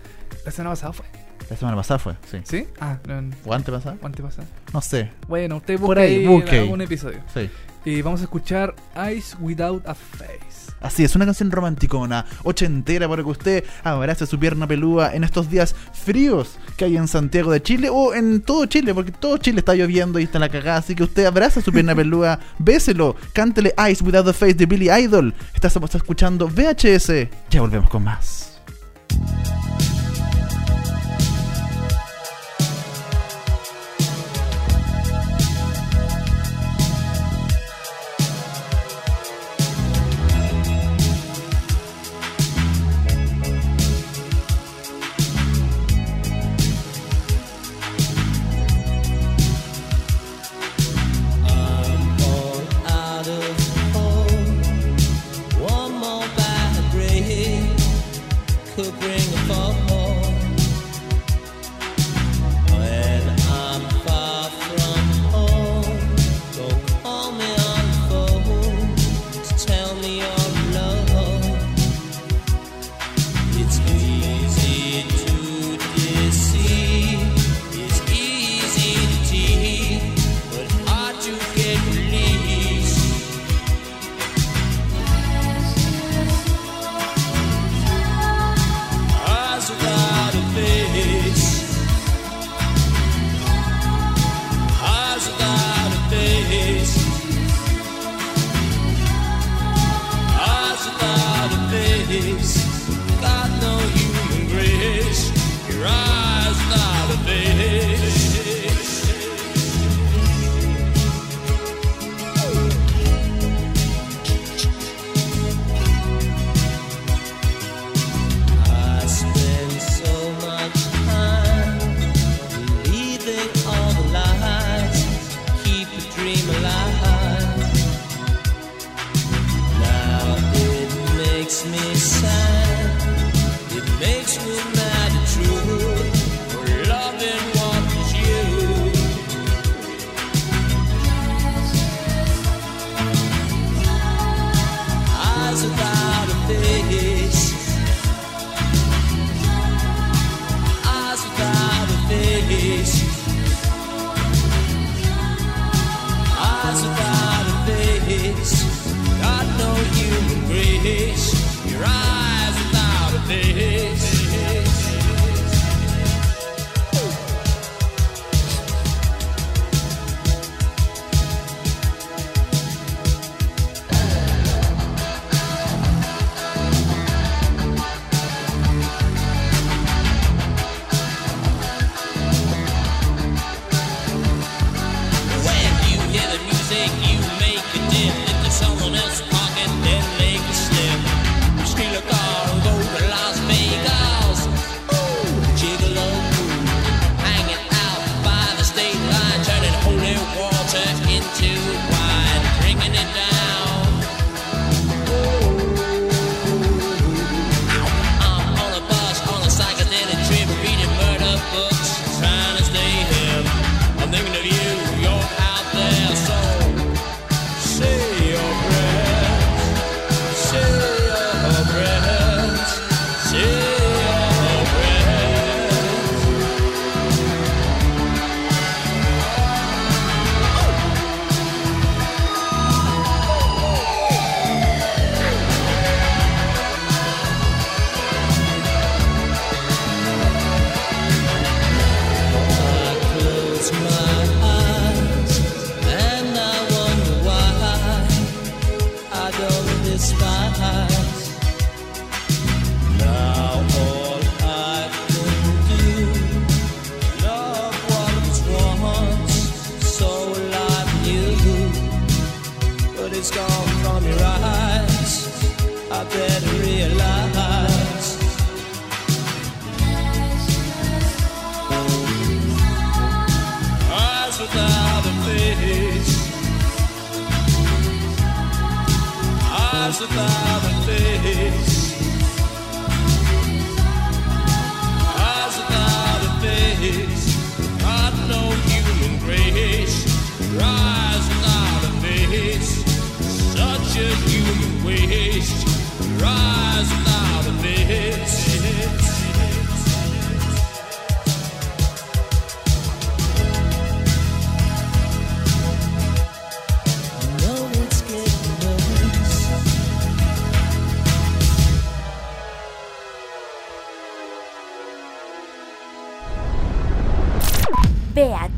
la semana pasada fue. La semana pasada fue, sí. ¿Sí? Ah, no, en- ¿O antepasada? o antepasada. No sé. Bueno, usted Por busca ahí, ahí, busque un episodio. Sí. Y vamos a escuchar Eyes Without a Face. Así es, una canción romanticona, ochentera para que usted abrace su pierna pelúa en estos días fríos que hay en Santiago de Chile o en todo Chile, porque todo Chile está lloviendo y está la cagada, así que usted abraza su pierna [LAUGHS] pelúa, béselo, cántele Ice Without a Face de Billy Idol. Estamos escuchando VHS, ya volvemos con más.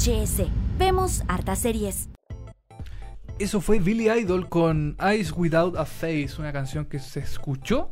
VHS. Vemos hartas series. Eso fue Billy Idol con Eyes Without a Face, una canción que se escuchó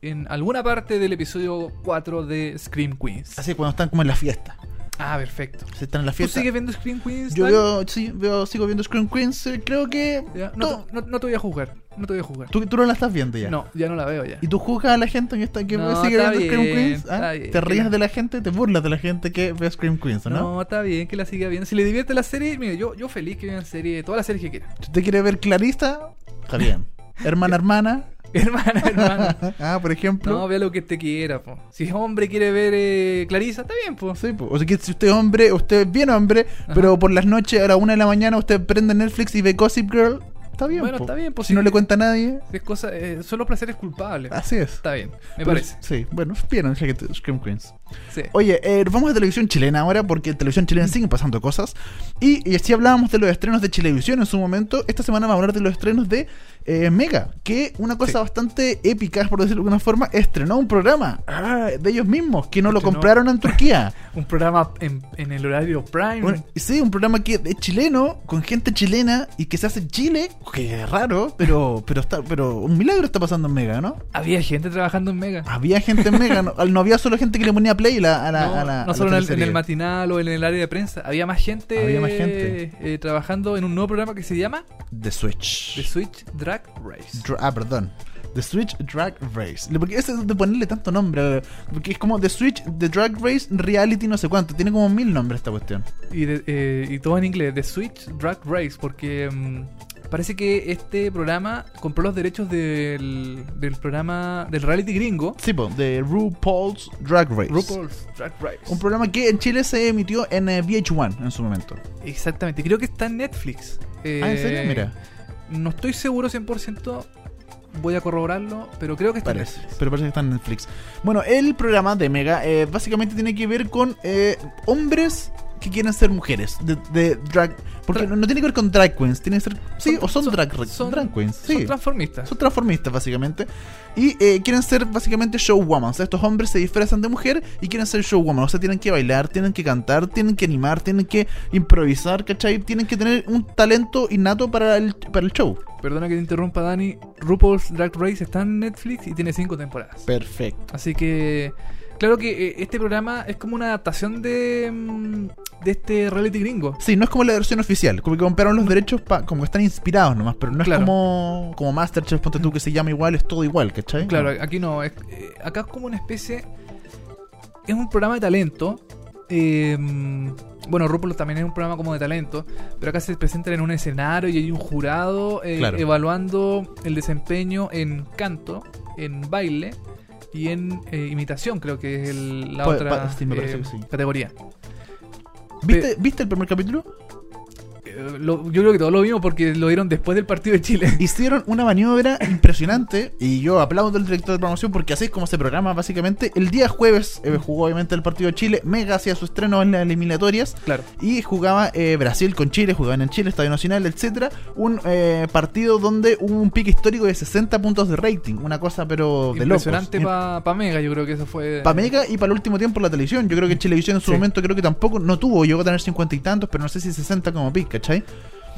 en alguna parte del episodio 4 de Scream Queens. Así cuando están como en la fiesta. Ah, perfecto. Se están en la ¿Tú fiesta. sigues viendo Scream Queens? Yo veo, sí, veo, sigo viendo Scream Queens. eh, Creo que. Ya, no, no- no te voy a jugar. No te voy a jugar. ¿Tú, tú no la estás viendo ya. No, ya no la veo ya. ¿Y tú juzgas a la gente que, está, que No, sigue viendo Scream Queens? ¿Ah? está bien. ¿Te ríes de la gente? ¿Te burlas de la gente que ve Scream Queens, no? no? está bien que la siga viendo. Si le divierte la serie, mire, yo, yo feliz que vean serie, todas las series que quieran. Si usted quiere ver Clarista, está bien. Hermana, hermana. [LAUGHS] hermana, hermana. [LAUGHS] ah, por ejemplo. No, vea lo que te quiera, po. Si hombre quiere ver eh, Clarisa, está bien, po. Sí, po. o sea que si usted es hombre, usted es bien hombre, pero por las noches a la una de la mañana usted prende Netflix y ve Gossip Girl, está bien. Bueno, po. está bien, pues, Si sí. no le cuenta a nadie, Es cosa, eh, son los placeres culpables. así es. Está bien, me Pero- parece. Sí, bueno, bien, Scream Queens. Sí. Oye, eh, vamos a televisión chilena ahora porque en televisión chilena siguen pasando cosas. Y, y si hablábamos de los estrenos de televisión en su momento, esta semana vamos a hablar de los estrenos de eh, Mega, que una cosa Sí. bastante épica, por decirlo de alguna forma, estrenó un programa ah, de ellos mismos que no lo compraron en Turquía. [LAUGHS] Un programa en, en el horario prime. Bueno, sí, un programa que es chileno, con gente chilena y que se hace en Chile, que es raro, pero pero está pero un milagro está pasando en Mega, ¿no? Había gente trabajando en Mega. Había gente en Mega, no, [LAUGHS] no había solo gente que le ponía play la- a la, no, a la- no a la solo en el, en teleserie. el matinal o en el área de prensa, había más gente, Había más gente. eh, trabajando en un nuevo programa que se llama The Switch. The Switch Drag Race. Dra- ah, perdón. The Switch Drag Race. Porque ese es de ponerle tanto nombre. Porque es como The Switch, The Drag Race Reality, no sé cuánto. Tiene como mil nombres esta cuestión. Y, de- eh, y todo en inglés, The Switch Drag Race, porque mm, parece que este programa compró los derechos del, del programa, del reality gringo, Sí, po, de RuPaul's Drag Race. RuPaul's Drag Race. Un programa que en Chile se emitió en eh, VH1 en su momento. Exactamente, creo que está en Netflix. Eh, ah, ¿en serio? Mira, No estoy seguro 100%, voy a corroborarlo, pero creo que está parece. en Netflix. Pero parece que está en Netflix. Bueno, el programa de Mega eh, básicamente tiene que ver con eh, hombres que quieren ser mujeres. De, de drag. Porque Tra- no, no tiene que ver con drag queens. Tiene que ser. Sí, Son- o son, son- drag, son- drag queens. Sí. Son transformistas. Son transformistas, básicamente. Y eh, quieren ser, básicamente, showwoman. O sea, estos hombres se disfrazan de mujer y quieren ser showwoman. O sea, tienen que bailar, tienen que cantar, tienen que animar, tienen que improvisar, ¿cachai? Tienen que tener un talento innato para el, para el show. Perdona que te interrumpa, Dani. RuPaul's Drag Race está en Netflix y tiene cinco temporadas. Perfecto. Así que, claro que eh, este programa es como una adaptación de, mm, de este reality gringo. Sí, no es como la versión oficial. Como que compraron los derechos pa- como que están inspirados nomás. Pero no es como, como Masterchef, ponte tú, que se llama igual, es todo igual, ¿cachai? Claro, aquí no. es- eh, acá es como una especie. Es un programa de talento. eh, bueno, RuPaul también es un programa como de talento. Pero acá se presentan en un escenario y hay un jurado eh, Claro. evaluando el desempeño en canto, en baile y en eh, imitación, creo que es el- la Pa- otra pa- sí, me parece eh, que sí. categoría. ¿Viste, ¿Viste el primer capítulo? Lo- yo creo que todos lo vimos porque lo dieron después del partido de Chile. Hicieron una maniobra impresionante y yo aplaudo al director de promoción porque así es como se programa básicamente. El día jueves eh, jugó obviamente el partido de Chile, Mega hacía su estreno en las eliminatorias Claro. y jugaba eh, Brasil con Chile, jugaban en Chile, Estadio Nacional, etcétera Un eh, partido donde hubo un pique histórico de 60 puntos de rating, una cosa pero de. Impresionante para Mega, yo creo que eso fue. Para Mega y para el último tiempo la televisión. Yo creo que Chilevisión en su Sí. momento creo que tampoco no tuvo, llegó a tener 50 y tantos, pero no sé si 60 como pick, ¿cachai?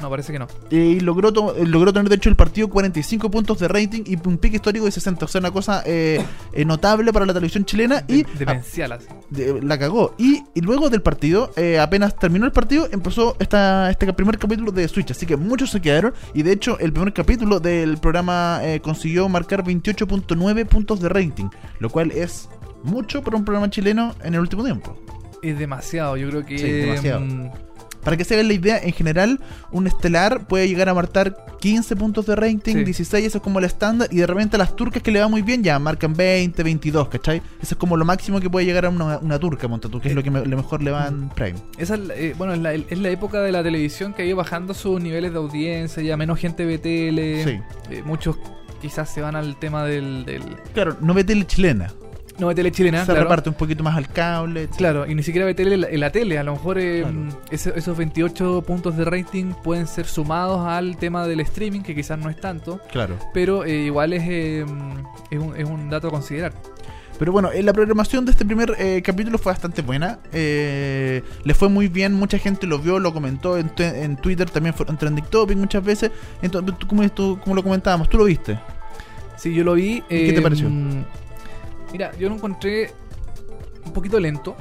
No, parece que no. Eh, y logró, to- eh, logró tener de hecho el partido 45 puntos de rating y un pique histórico de 60. O sea, una cosa eh, eh, notable para la televisión chilena y De- Demencial así. de- la cagó. Y, y luego del partido, apenas terminó el partido, empezó esta, este primer capítulo de Switch. Así que muchos se quedaron. Y de hecho, el primer capítulo del programa consiguió marcar 28.9 puntos de rating. Lo cual es mucho para un programa chileno en el último tiempo. Es demasiado, yo creo que. Sí, demasiado. mm, Para que se hagan la idea, en general, un estelar puede llegar a marcar 15 puntos de rating, Sí. 16, eso es como el estándar, y de repente las turcas que le va muy bien ya marcan 20, 22, ¿cachai? Eso es como lo máximo que puede llegar a una, una turca, monta tú, que es lo que me- lo mejor le va en Prime. Esa es, la- eh, bueno, es la, es la época de la televisión que ha ido bajando sus niveles de audiencia, ya menos gente ve tele. Sí. eh, muchos quizás se van al tema del. del Claro, no ve tele chilena, no ve tele chilena. se claro. reparte un poquito más al cable, etc. Claro, y ni siquiera ve tele en la, tele. A lo mejor eh, Claro. ese- esos 28 puntos de rating pueden ser sumados al tema del streaming, que quizás no es tanto, Claro. pero eh, igual es, eh, es, un, es un dato a considerar. Pero bueno, eh, la programación de este primer eh, capítulo fue bastante buena. Le fue muy bien, mucha gente lo vio, lo comentó en, en Twitter, también fue en Trending Topic muchas veces. Entonces, tú, como, tú- como lo comentábamos, tú lo viste. Sí, yo lo vi. ¿Y qué te eh, pareció? Mira, yo lo encontré un poquito lento.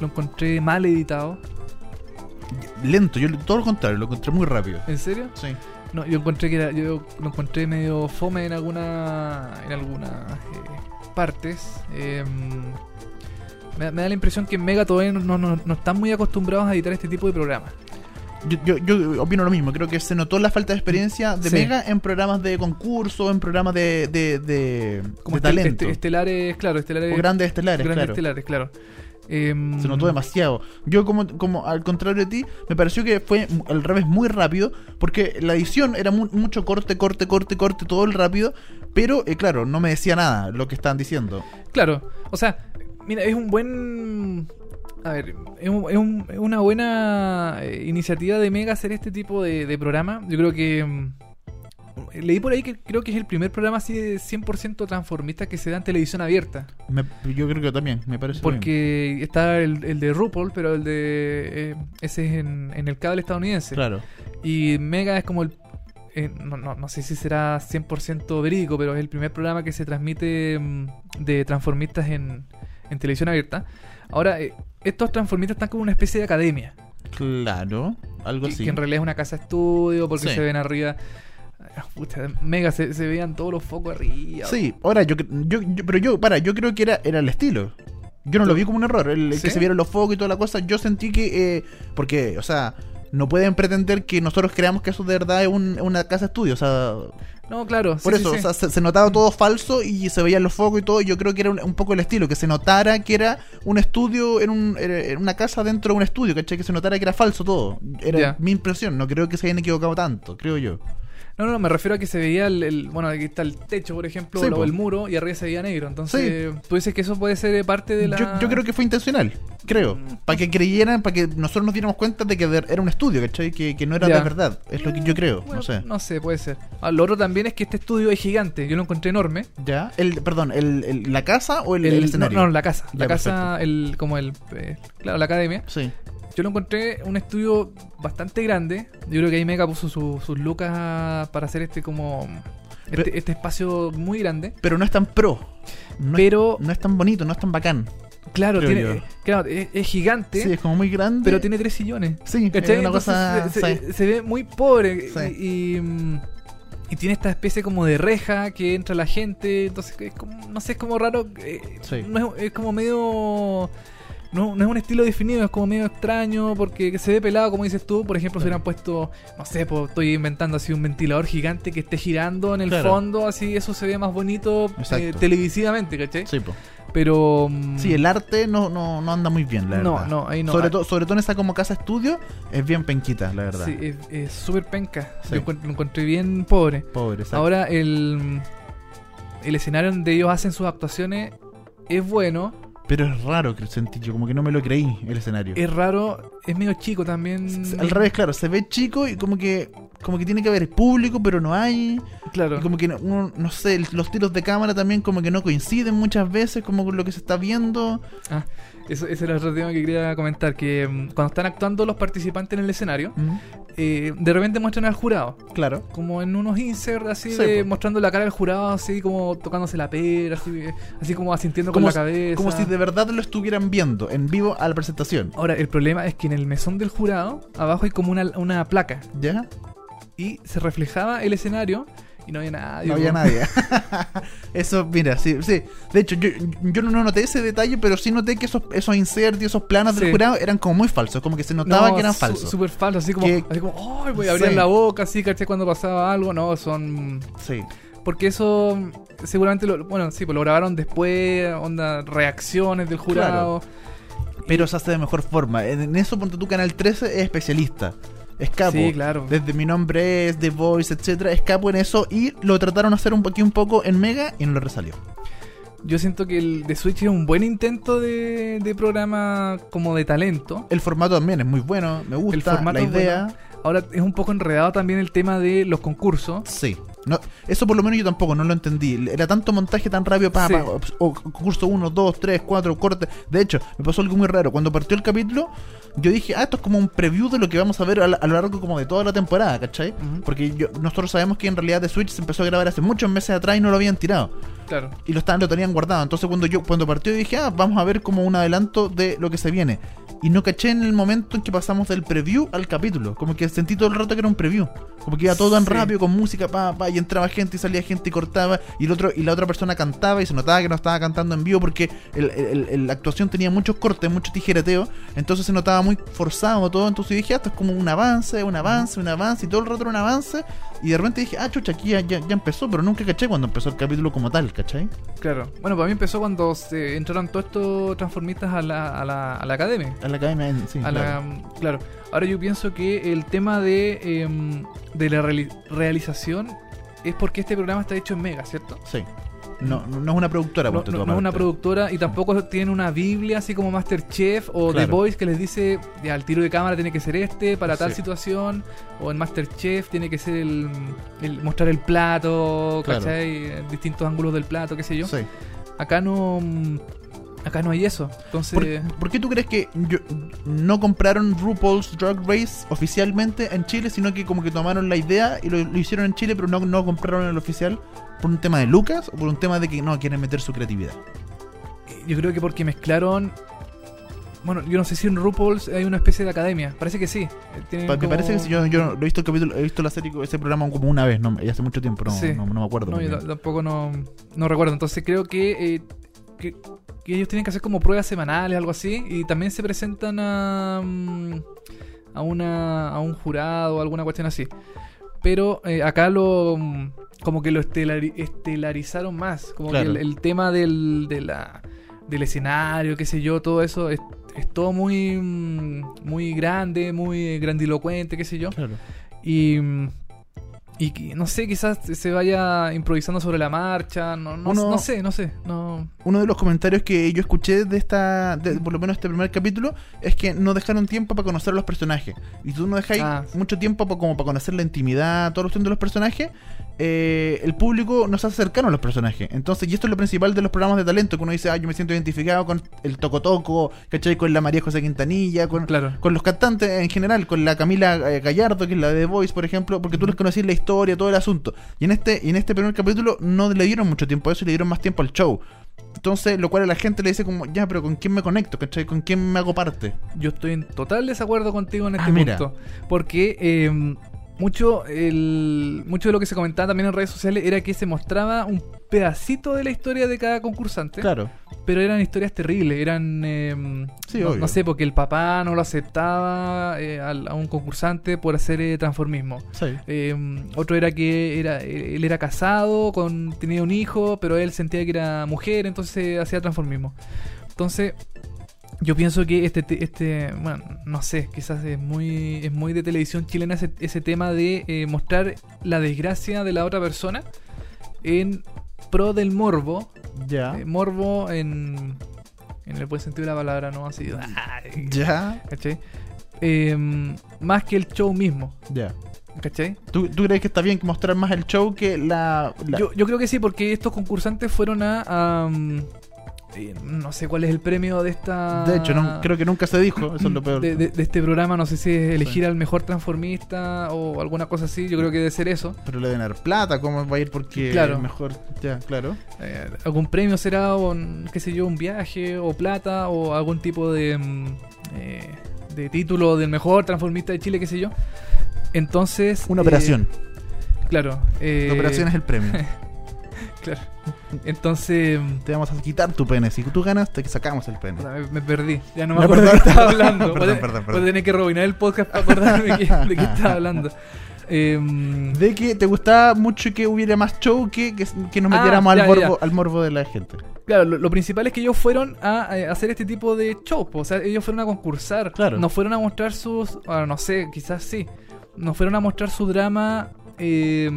Lo encontré mal editado. Lento, yo todo lo contrario, lo encontré muy rápido. ¿En serio? Sí. No, yo encontré que era, yo lo encontré medio fome en alguna en algunas eh, partes. Eh, me, da- me da la impresión que en Mega todavía no, no- no están muy acostumbrados a editar este tipo de programas. Yo, yo, yo opino lo mismo, creo que se notó la falta de experiencia de Sí. Mega en programas de concurso, en programas de, de, de, Como de estel- talento. este- estelares, claro, estelares. o grandes estelares, grandes claro. estelares, claro. Em, Se notó demasiado. Yo, como, como al contrario de ti, me pareció que fue al revés muy rápido, porque la edición era mu- mucho corte, corte, corte, corte, todo el rápido, pero eh, claro, no me decía nada lo que estaban diciendo. Claro, o sea, mira, es un buen. A ver, es, un- es un- es una buena eh, iniciativa de Mega hacer este tipo de, de programa. Yo creo que. mm, leí por ahí que creo que es el primer programa así de 100% transformista que se da en televisión abierta. Me- yo creo que también, me parece. Porque está el, el de RuPaul, pero el de. eh, ese es en, en el cable estadounidense. Claro. Y Mega es como el. eh, no, no, no sé si será 100% verídico, pero es el primer programa que se transmite mm, de transformistas en, en televisión abierta. Ahora, eh, estos transformistas están como una especie de academia. Claro, algo Que, así. que en realidad es una casa de estudio, porque Sí. se ven arriba. Ah, pucha, Mega se, se veían todos los focos arriba. Sí, ahora yo, yo, yo- pero yo, para, yo creo que era, era el estilo. Yo no lo vi como un error, el, el ¿Sí? que se vieron los focos y toda la cosa, yo sentí que, eh, porque, o sea, no pueden pretender que nosotros creamos que eso de verdad es un- una casa estudio, o sea, No, claro. por sí, eso, sí. o sea, se, se notaba todo falso y se veían los focos y todo, y yo creo que era un, un poco el estilo, que se notara que era un estudio, en, un, en una casa dentro de un estudio, ¿cachai? Que se notara que era falso todo, era mi impresión, no creo que se hayan equivocado tanto, creo yo. No, no, me refiero a que se veía el, el- bueno, aquí está el techo, por ejemplo, Sí, o po. el muro, y arriba se veía negro. Entonces, tú dices que eso puede ser parte de la... Yo, yo creo que fue intencional, creo. Para que creyeran, para que nosotros nos diéramos cuenta de que era un estudio, ¿cachai? Que, que no era Ya. de verdad. Es lo que yo creo, Bueno, no sé. No sé, puede ser. Ah, lo otro también es que este estudio es gigante. Yo lo encontré enorme. ¿Ya? El, perdón, el, el- ¿la casa o el, escenario? No, no, la casa. La Ya, casa, el, como el. eh, claro, la academia. Sí. Yo lo encontré un estudio bastante grande. Yo creo que ahí Mega puso su- sus lucas para hacer este como. Este, Pero- este espacio muy grande. Pero no es tan pro. No, Pero, es, no es tan bonito, no es tan bacán. claro, tiene, claro es, es gigante. Sí, es como muy grande. pero tiene tres sillones. Sí, ¿Cachai? es una Entonces cosa... se, se- sí. se ve muy pobre Sí. y, y, y tiene esta especie como de reja que entra la gente, entonces es como, no sé, es como raro, eh, Sí. no es, es como medio... No, no es un estilo definido, es como medio extraño porque se ve pelado, como dices tú. Por ejemplo, si hubieran puesto, no sé, pues, estoy inventando así un ventilador gigante que esté girando en el Claro. fondo, así eso se ve más bonito eh, televisivamente, ¿cachai? Sí. Pero... Sí, el arte no, no, no anda muy bien, la No, verdad. no, ahí no. Sobre, todo sobre todo en esa como casa estudio, es bien penquita, la verdad. Sí, es- súper penca. Sí. Yo encuent- lo encontré bien pobre. Pobre, exacto. Ahora el, el escenario donde ellos hacen sus actuaciones es bueno, Pero es raro que sentí yo, como que no me lo creí el escenario. es raro, es medio chico también. Al revés, claro, se ve chico y como que como que tiene que haber público, pero no hay. Claro. Y como que no, uno, no sé, el- los tiros de cámara también como que no coinciden muchas veces como con lo que se está viendo. Ah, eso, ese era otro tema que quería comentar, que mm, cuando están actuando los participantes en el escenario, Mm, eh, de repente muestran al jurado, Claro. como en unos inserts así, Sí, de- po. mostrando la cara del jurado, así como tocándose la pera, así, así como asintiendo Como con la cabeza. Como si de verdad lo estuvieran viendo en vivo a la presentación. Ahora, el problema es que en el mesón del jurado, abajo hay como una, una placa, ¿Ya? Y se reflejaba el escenario y no había nadie. No había nadie. [LAUGHS] [LAUGHS] Eso, mira, sí, sí. De hecho, yo, yo no noté ese detalle, pero sí noté que esos, esos inserts y esos planos del jurado eran como muy falsos, como que se notaba No, que eran falsos. Súper falso, así como, Que- así como, ¡ay, güey! Abrían Sí. la boca, así, ¿cachai? Cuando pasaba algo, no, son. Sí. Porque eso seguramente lo, bueno, sí, pues lo grabaron después, onda, reacciones del jurado. Pero se hace de mejor forma. En, en eso, ponte tu canal 13 es especialista. Es capo. Sí, claro. Desde mi nombre es, The Voice, etcétera, es capo en eso y lo trataron de hacer un poquito un poco en Mega y no le resalió. Yo siento que el de Switch es un buen intento de, de programa como de talento. El formato también es muy bueno, me gusta, El formato la idea. bueno. Ahora es un poco enredado también el tema de los concursos. Sí. No, eso por lo menos yo tampoco, no lo entendí. Era tanto montaje tan rápido, pa, Sí. pa, o concurso 1, 2, 3, 4, corte. De hecho, me pasó algo muy raro. Cuando partió el capítulo, yo dije, ah, esto es como un preview de lo que vamos a ver a, la- a lo largo como de toda la temporada, ¿cachai? Porque yo, nosotros sabemos que en realidad The Switch se empezó a grabar hace muchos meses atrás y no lo habían tirado. Claro. y lo estaban lo tenían guardado. Entonces cuando yo cuando partió dije, ah, vamos a ver como un adelanto de lo que se viene. Y no caché en el momento en que pasamos del preview al capítulo. Como que sentí todo el rato que era un preview. Como que iba todo tan Sí. rápido con música, pa, pa, y entraba gente y salía gente y cortaba. Y el otro, y la otra persona cantaba y se notaba que no estaba cantando en vivo porque el- el- el- la actuación tenía muchos cortes, mucho tijereteo. Entonces se notaba muy forzado todo. Entonces dije, ah, esto es como un avance, un avance, un avance, y todo el rato era un avance. Y de repente dije, ah, chucha, aquí ya, ya, ya empezó, pero nunca caché cuando empezó el capítulo como tal, ¿cachai? Claro. Bueno, para mí empezó cuando se entraron todos estos transformistas a la, a la, a la academia. A la academia, sí. A claro. la, claro. Ahora yo pienso que el tema de, em, de la reali- realización es porque este programa está hecho en Mega, ¿cierto? Sí. No, no, es una productora, No, ponte no- no es una productora y tampoco tiene una biblia así como Masterchef o The. Voice que les dice ya el tiro de cámara tiene que ser este para tal Sí. situación o en Masterchef tiene que ser el, el mostrar el plato, Claro. ¿cachai? Distintos ángulos del plato, qué sé yo. Sí. Acá no acá no hay eso. Entonces, ¿Por, por qué tú crees que yo- no compraron RuPaul's Drag Race oficialmente en Chile, sino que como que tomaron la idea y lo, lo hicieron en Chile, pero no, no compraron el oficial? ¿Por un tema de Lucas o por un tema de que no quieren meter su creatividad? yo creo que porque mezclaron bueno, yo no sé si en RuPaul's hay una especie de academia. Parece que sí. Eh, tienen Me como- parece que si yo, yo lo he visto el capítulo, he visto la serie, ese programa como una vez, no, hace mucho tiempo, no, Sí. no, no me acuerdo. No, yo tampoco no, no recuerdo. Entonces creo que, eh, que, que ellos tienen que hacer como pruebas semanales, algo así. Y también se presentan a, mm, a, una, a un jurado o alguna cuestión así. Pero eh, acá lo mm, como que lo estelari- estelarizaron más. Como Claro. que el, el tema del, de la, del escenario, qué sé yo, todo eso es, es todo muy, mm, muy grande, muy grandilocuente, qué sé yo. Claro. Y, mm, y no sé, quizás se vaya improvisando sobre la marcha. No, no, Uno- no sé, no sé. No, uno de los comentarios que yo escuché de esta, de, por lo menos este primer capítulo, es que no dejaron tiempo para conocer a los personajes. Y tú no dejáis Ah. mucho tiempo pa- como para conocer la intimidad, la cuestión de los personajes. Eh, el público no se hace cercano a los personajes. Entonces, y esto es lo principal de los programas de talento, que uno dice, ah, yo me siento identificado con el Toco Toco, ¿cachai? Con la María José Quintanilla, con, claro. con los cantantes en general, con la Camila eh, Gallardo, que es la de The Voice, por ejemplo, porque tú les conocías la historia, todo el asunto. Y en este, y en este primer capítulo no le dieron mucho tiempo a eso y le dieron más tiempo al show. Entonces, lo cual a la gente le dice como, ya, pero ¿con quién me conecto? ¿Cachai? ¿Con quién me hago parte? Yo estoy en total desacuerdo contigo en este Ah, mira. punto. Porque eh, mucho, el, mucho de lo que se comentaba también en redes sociales era que se mostraba un pedacito de la historia de cada concursante. Claro. Pero eran historias terribles. Eran. eh, Sí, no, obvio. no sé, porque el papá no lo aceptaba eh, a un concursante por hacer eh, transformismo. Sí. Eh, otro era que era él era casado, con tenía un hijo, pero él sentía que era mujer, entonces hacía transformismo. Entonces, yo pienso que este, te- este bueno, no sé, quizás es muy, es muy de televisión chilena ese, ese tema de eh, mostrar la desgracia de la otra persona en pro del morbo. Ya. Eh, morbo en, en el buen sentido de la palabra, ¿no? Así. Ya. ¿cachai? Eh, más que el show mismo. Ya. ¿Cachai? ¿Tú, tú crees que está bien mostrar más el show que la... la- Yo, yo creo que sí, porque estos concursantes fueron a... mm, eh, no sé cuál es el premio de esta... De hecho, no, creo que nunca se dijo, eso es lo peor. De, de- de este programa, no sé si es elegir al mejor transformista o alguna cosa así, yo creo que debe ser eso. Pero le deben dar plata, ¿cómo va a ir? Porque Claro. mejor... Ya, claro. Eh, algún premio será, o qué sé yo, un viaje, o plata, o algún tipo de, mm, eh, de título del mejor transformista de Chile, qué sé yo. Entonces... Una operación. claro. eh, La operación es el premio. [LAUGHS] Claro. [LAUGHS] Entonces... mm, te vamos a quitar tu pene. Si tú ganas, te sacamos el pene. Me, me perdí, ya no me acuerdo de qué perdón. estaba [LAUGHS] hablando. Perdón, a- perdón, voy perdón. a tener que rebobinar el podcast para acordarme de qué, de qué estaba hablando. [LAUGHS] De que te gustaba mucho que hubiera más show que, que, que nos Ah, metiéramos ya, al, morbo, ya. al morbo de la gente. Claro, lo, lo principal es que ellos fueron a, eh, hacer este tipo de show. po. O sea, ellos fueron a concursar. Claro. No fueron a mostrar sus. ah, no sé, quizás sí. No fueron a mostrar su drama. eh,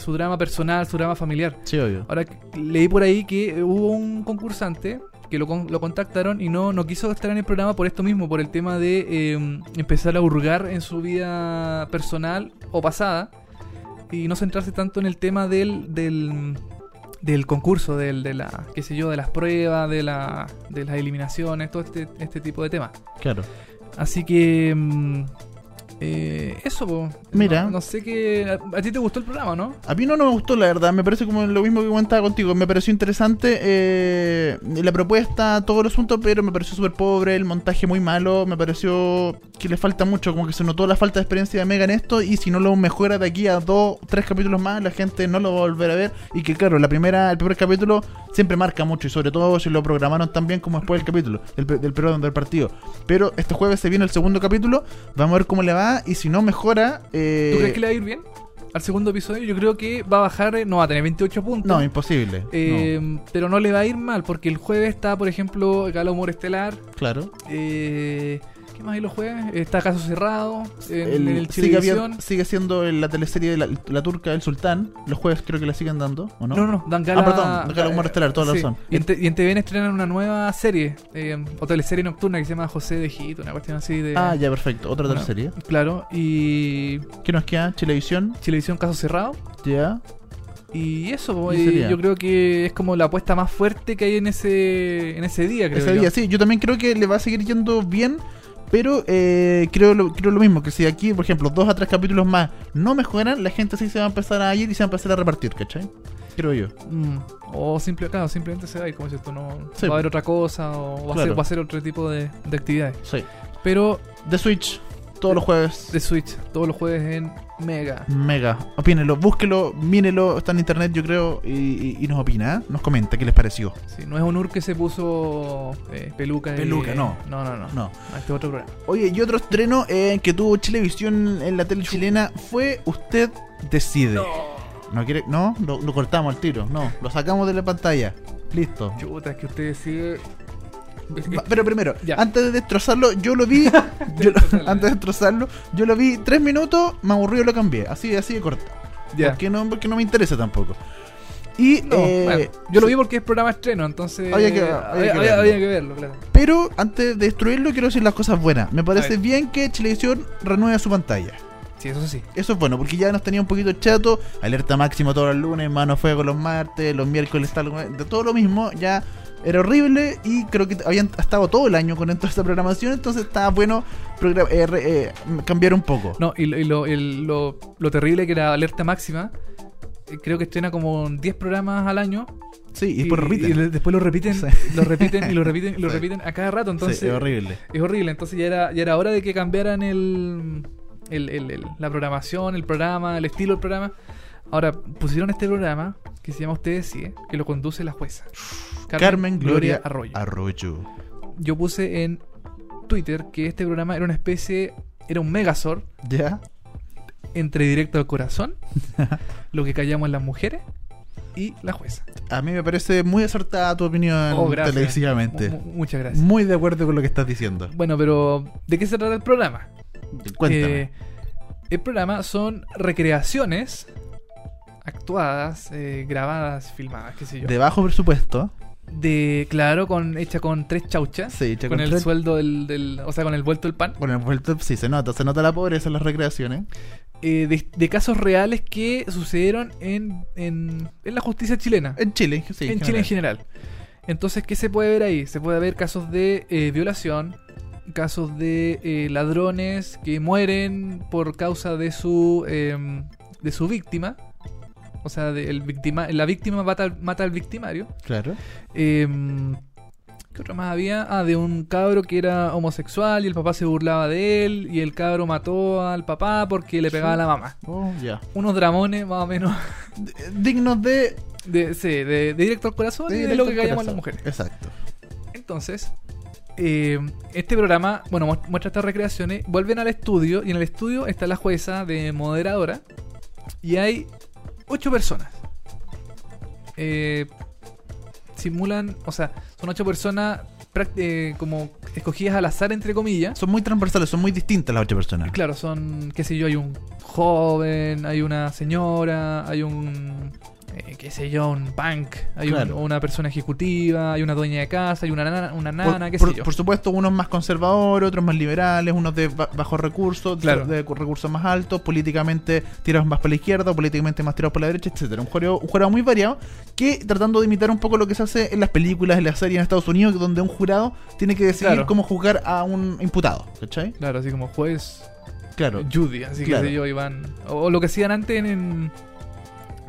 su drama personal, su drama familiar. Sí, obvio. Ahora leí por ahí que hubo un concursante que lo, lo contactaron y no, no quiso estar en el programa por esto mismo, por el tema de eh, empezar a hurgar en su vida personal o pasada y no centrarse tanto en el tema del, del, del concurso, del, de la, qué sé yo, de las pruebas, de, la, de las eliminaciones, todo este, este tipo de temas. Claro. Así que... eh, eso, po. Mira. No, no sé qué... A, a ti te gustó el programa, ¿no? A mí no, no me gustó, la verdad. Me parece como lo mismo que comentaba contigo. Me pareció interesante eh, la propuesta, todo el asunto, pero me pareció súper pobre. El montaje muy malo. Me pareció que le falta mucho. Como que se notó la falta de experiencia de Mega en esto. Y si no lo mejora de aquí a dos, tres capítulos más, la gente no lo va a volver a ver. Y que, claro, la primera, el primer capítulo siempre marca mucho. Y sobre todo si lo programaron tan bien como después del capítulo, del, del perdón, del partido. Pero este jueves se viene el segundo capítulo. Vamos a ver cómo le va. Y si no mejora. eh, ¿Tú crees que le va a ir bien? Al segundo episodio yo creo que va a bajar, eh, no va a tener 28 puntos. No, imposible. eh, Pero no le va a ir mal, porque el jueves está, por ejemplo, Gala Humor Estelar. Claro. Eh, ¿Qué más hay los jueves? Está Caso Cerrado. En, El- en el sigue, había- Chilevisión. sigue siendo en la teleserie de la, la turca El Sultán. Los jueves creo que la siguen dando, ¿o no? No, no, dan Gala. Ah, perdón, dan Gala Humor Estelar, toda la sí. razón. Y en, T- y en TVN estrenan una nueva serie, eh, o teleserie nocturna que se llama José de Egipto, una cuestión así de. Ah, ya, perfecto. Otra Bueno. teleserie. Claro, y. ¿Qué nos queda? Chilevisión. Chilevisión Caso Cerrado. Ya. Y eso, ¿Y y sería? yo creo que es como la apuesta más fuerte que hay en ese en ese día, creo Ese yo. día, sí. Yo también creo que le va a seguir yendo bien. Pero eh, creo, lo, creo lo mismo, que si aquí, por ejemplo, dos a tres capítulos más no mejoran, la gente sí se va a empezar a ir y se va a empezar a repartir, ¿cachai? Creo yo. Mm, O simple, claro, simplemente se va y como dices tú, no Sí. va a haber otra cosa o va, a, ser, va a ser otro tipo de, de actividades. Sí. Pero The Switch, todos los jueves. de Switch, todos los jueves en Mega. Mega. Opínenlo, búsquelo, mírelo, está en internet, yo creo, y, y- y nos opina, ¿eh? nos comenta qué les pareció. Sí, no es un UR que se puso eh, peluca. y- Peluca, no. No, no, no. No. Este es otro programa. Oye, y otro estreno eh, que tuvo Chilevisión en la tele chilena fue Usted Decide. No, quiere, no, lo, lo cortamos al tiro, no, lo sacamos de la pantalla. Listo. Chuta, es que usted decide. [LAUGHS] Pero primero, Ya. antes de destrozarlo, yo lo vi. [LAUGHS] yo lo- antes de destrozarlo, yo lo vi tres minutos, me aburrió y lo cambié. Así, así de corto. Ya. Porque no, porque no me interesa tampoco. Y No, eh, bueno, yo lo vi porque es programa estreno, entonces. Había que- había había, que verlo. había que verlo, claro. Pero antes de destruirlo, quiero decir las cosas buenas. Me parece bien que Chilevisión renueve su pantalla. Sí, eso sí. Eso es bueno, porque ya nos tenía un poquito chato. Alerta máximo todos los lunes, mano fuego los martes, los miércoles, tal, de todo lo mismo. Ya era horrible y creo que habían estado todo el año con toda esta programación. Entonces estaba bueno eh, eh, cambiar un poco. No, y, lo- y lo, el- lo, lo terrible que era Alerta Máxima, eh, creo que estrena como 10 programas al año. Sí, y después repiten. y le- después lo repiten, Sí. lo repiten y lo repiten y lo [LAUGHS] Sí. repiten a cada rato. Entonces, sí, es horrible. Es horrible, entonces ya era, ya era hora de que cambiaran el, el- el- el- la programación, el programa, el estilo del programa. Ahora, pusieron este programa que se llama Usted Decide, que lo conduce la jueza. Carmen, Gloria, Arroyo. Arroyo. Yo puse en Twitter que este programa era una especie, era un megazord ¿Ya? entre directo al corazón, [LAUGHS] lo que callamos las mujeres y la jueza. A mí me parece muy acertada tu opinión Oh, televisivamente. Mu- mu- muchas gracias. Muy de acuerdo con lo que estás diciendo. Bueno, pero ¿de qué se trata el programa? Cuéntame. Eh, el programa son recreaciones actuadas, eh, grabadas, filmadas, qué sé yo. de bajo presupuesto. De, claro, con hecha con tres chauchas. Sí, hecha con, con el tres- sueldo del, del- O sea, con el vuelto del pan. Bueno, vuelto, sí, se nota, se nota la pobreza en las recreaciones. eh, de, de casos reales que sucedieron en, en, en la justicia chilena. En Chile, sí. en Chile en general. Entonces, ¿qué se puede ver ahí? Se puede ver casos de eh, violación, casos de eh, ladrones que mueren por causa de su em, de su víctima. O sea, de- el victima, la víctima mata, al- mata al victimario. Claro. Em, ¿Qué otro más había? Ah, de un cabro que era homosexual y el papá se burlaba de él y el cabro mató al papá porque le pegaba a la mamá. Oh, ya. Unos dramones más o menos D- Dignos de. de, sí, de, de directo al corazón y de lo que al callamos las mujeres. Exacto. Entonces, eh, este programa, bueno, mu- muestra estas recreaciones, vuelven al estudio y en el estudio está la jueza de moderadora y hay ocho personas. Eh, simulan, o sea, son ocho personas eh, como escogidas al azar, entre comillas. Son muy transversales, son muy distintas las ocho personas. Claro, son, qué sé yo, hay un joven, hay una señora, hay un, eh, qué sé yo, un punk, hay un- una persona ejecutiva, hay una dueña de casa, hay una nana, una Por, nana, qué por- sé yo. por supuesto, unos más conservadores, otros más liberales, unos de ba- bajos recursos, Claro. de cu- recursos más altos, políticamente tirados más para la izquierda, políticamente más tirados para la derecha, etcétera. Un jurado, un jurado muy variado que tratando de imitar un poco lo que se hace en las películas, en las series en Estados Unidos, donde un jurado tiene que decidir Claro. cómo juzgar a un imputado. ¿Cachai? Claro, así como juez Claro. Judy, así que sé yo, Iván. O, o lo que hacían antes en, en-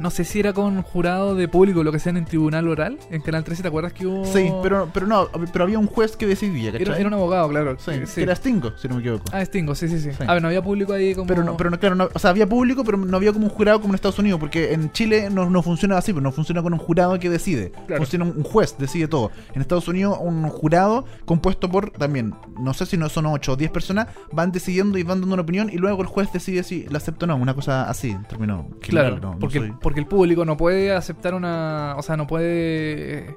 No sé si era con jurado de público, lo que hacían en tribunal oral, en Canal 13, ¿te acuerdas que hubo...? Sí, pero, pero no, pero había un juez que decidía, ¿cachai? Era, era un abogado, claro. Sí, sí. que era Stingo, si no me equivoco. Ah, Stingo, sí, sí, sí. Sí. A ver, no había público ahí como... Pero no, pero no, claro, no- o sea, había público, pero no había como un jurado como en Estados Unidos, porque en Chile no, no funciona así, pero no funciona con un jurado que decide. Claro. Funciona un, juez, decide todo. En Estados Unidos, un jurado compuesto por también, no sé si no son 8 o 10 personas, van decidiendo y van dando una opinión y luego el juez decide si la acepta o no. Una cosa así, en términos Claro, generales, no- no porque, soy- porque el público no puede aceptar una... O sea, no puede...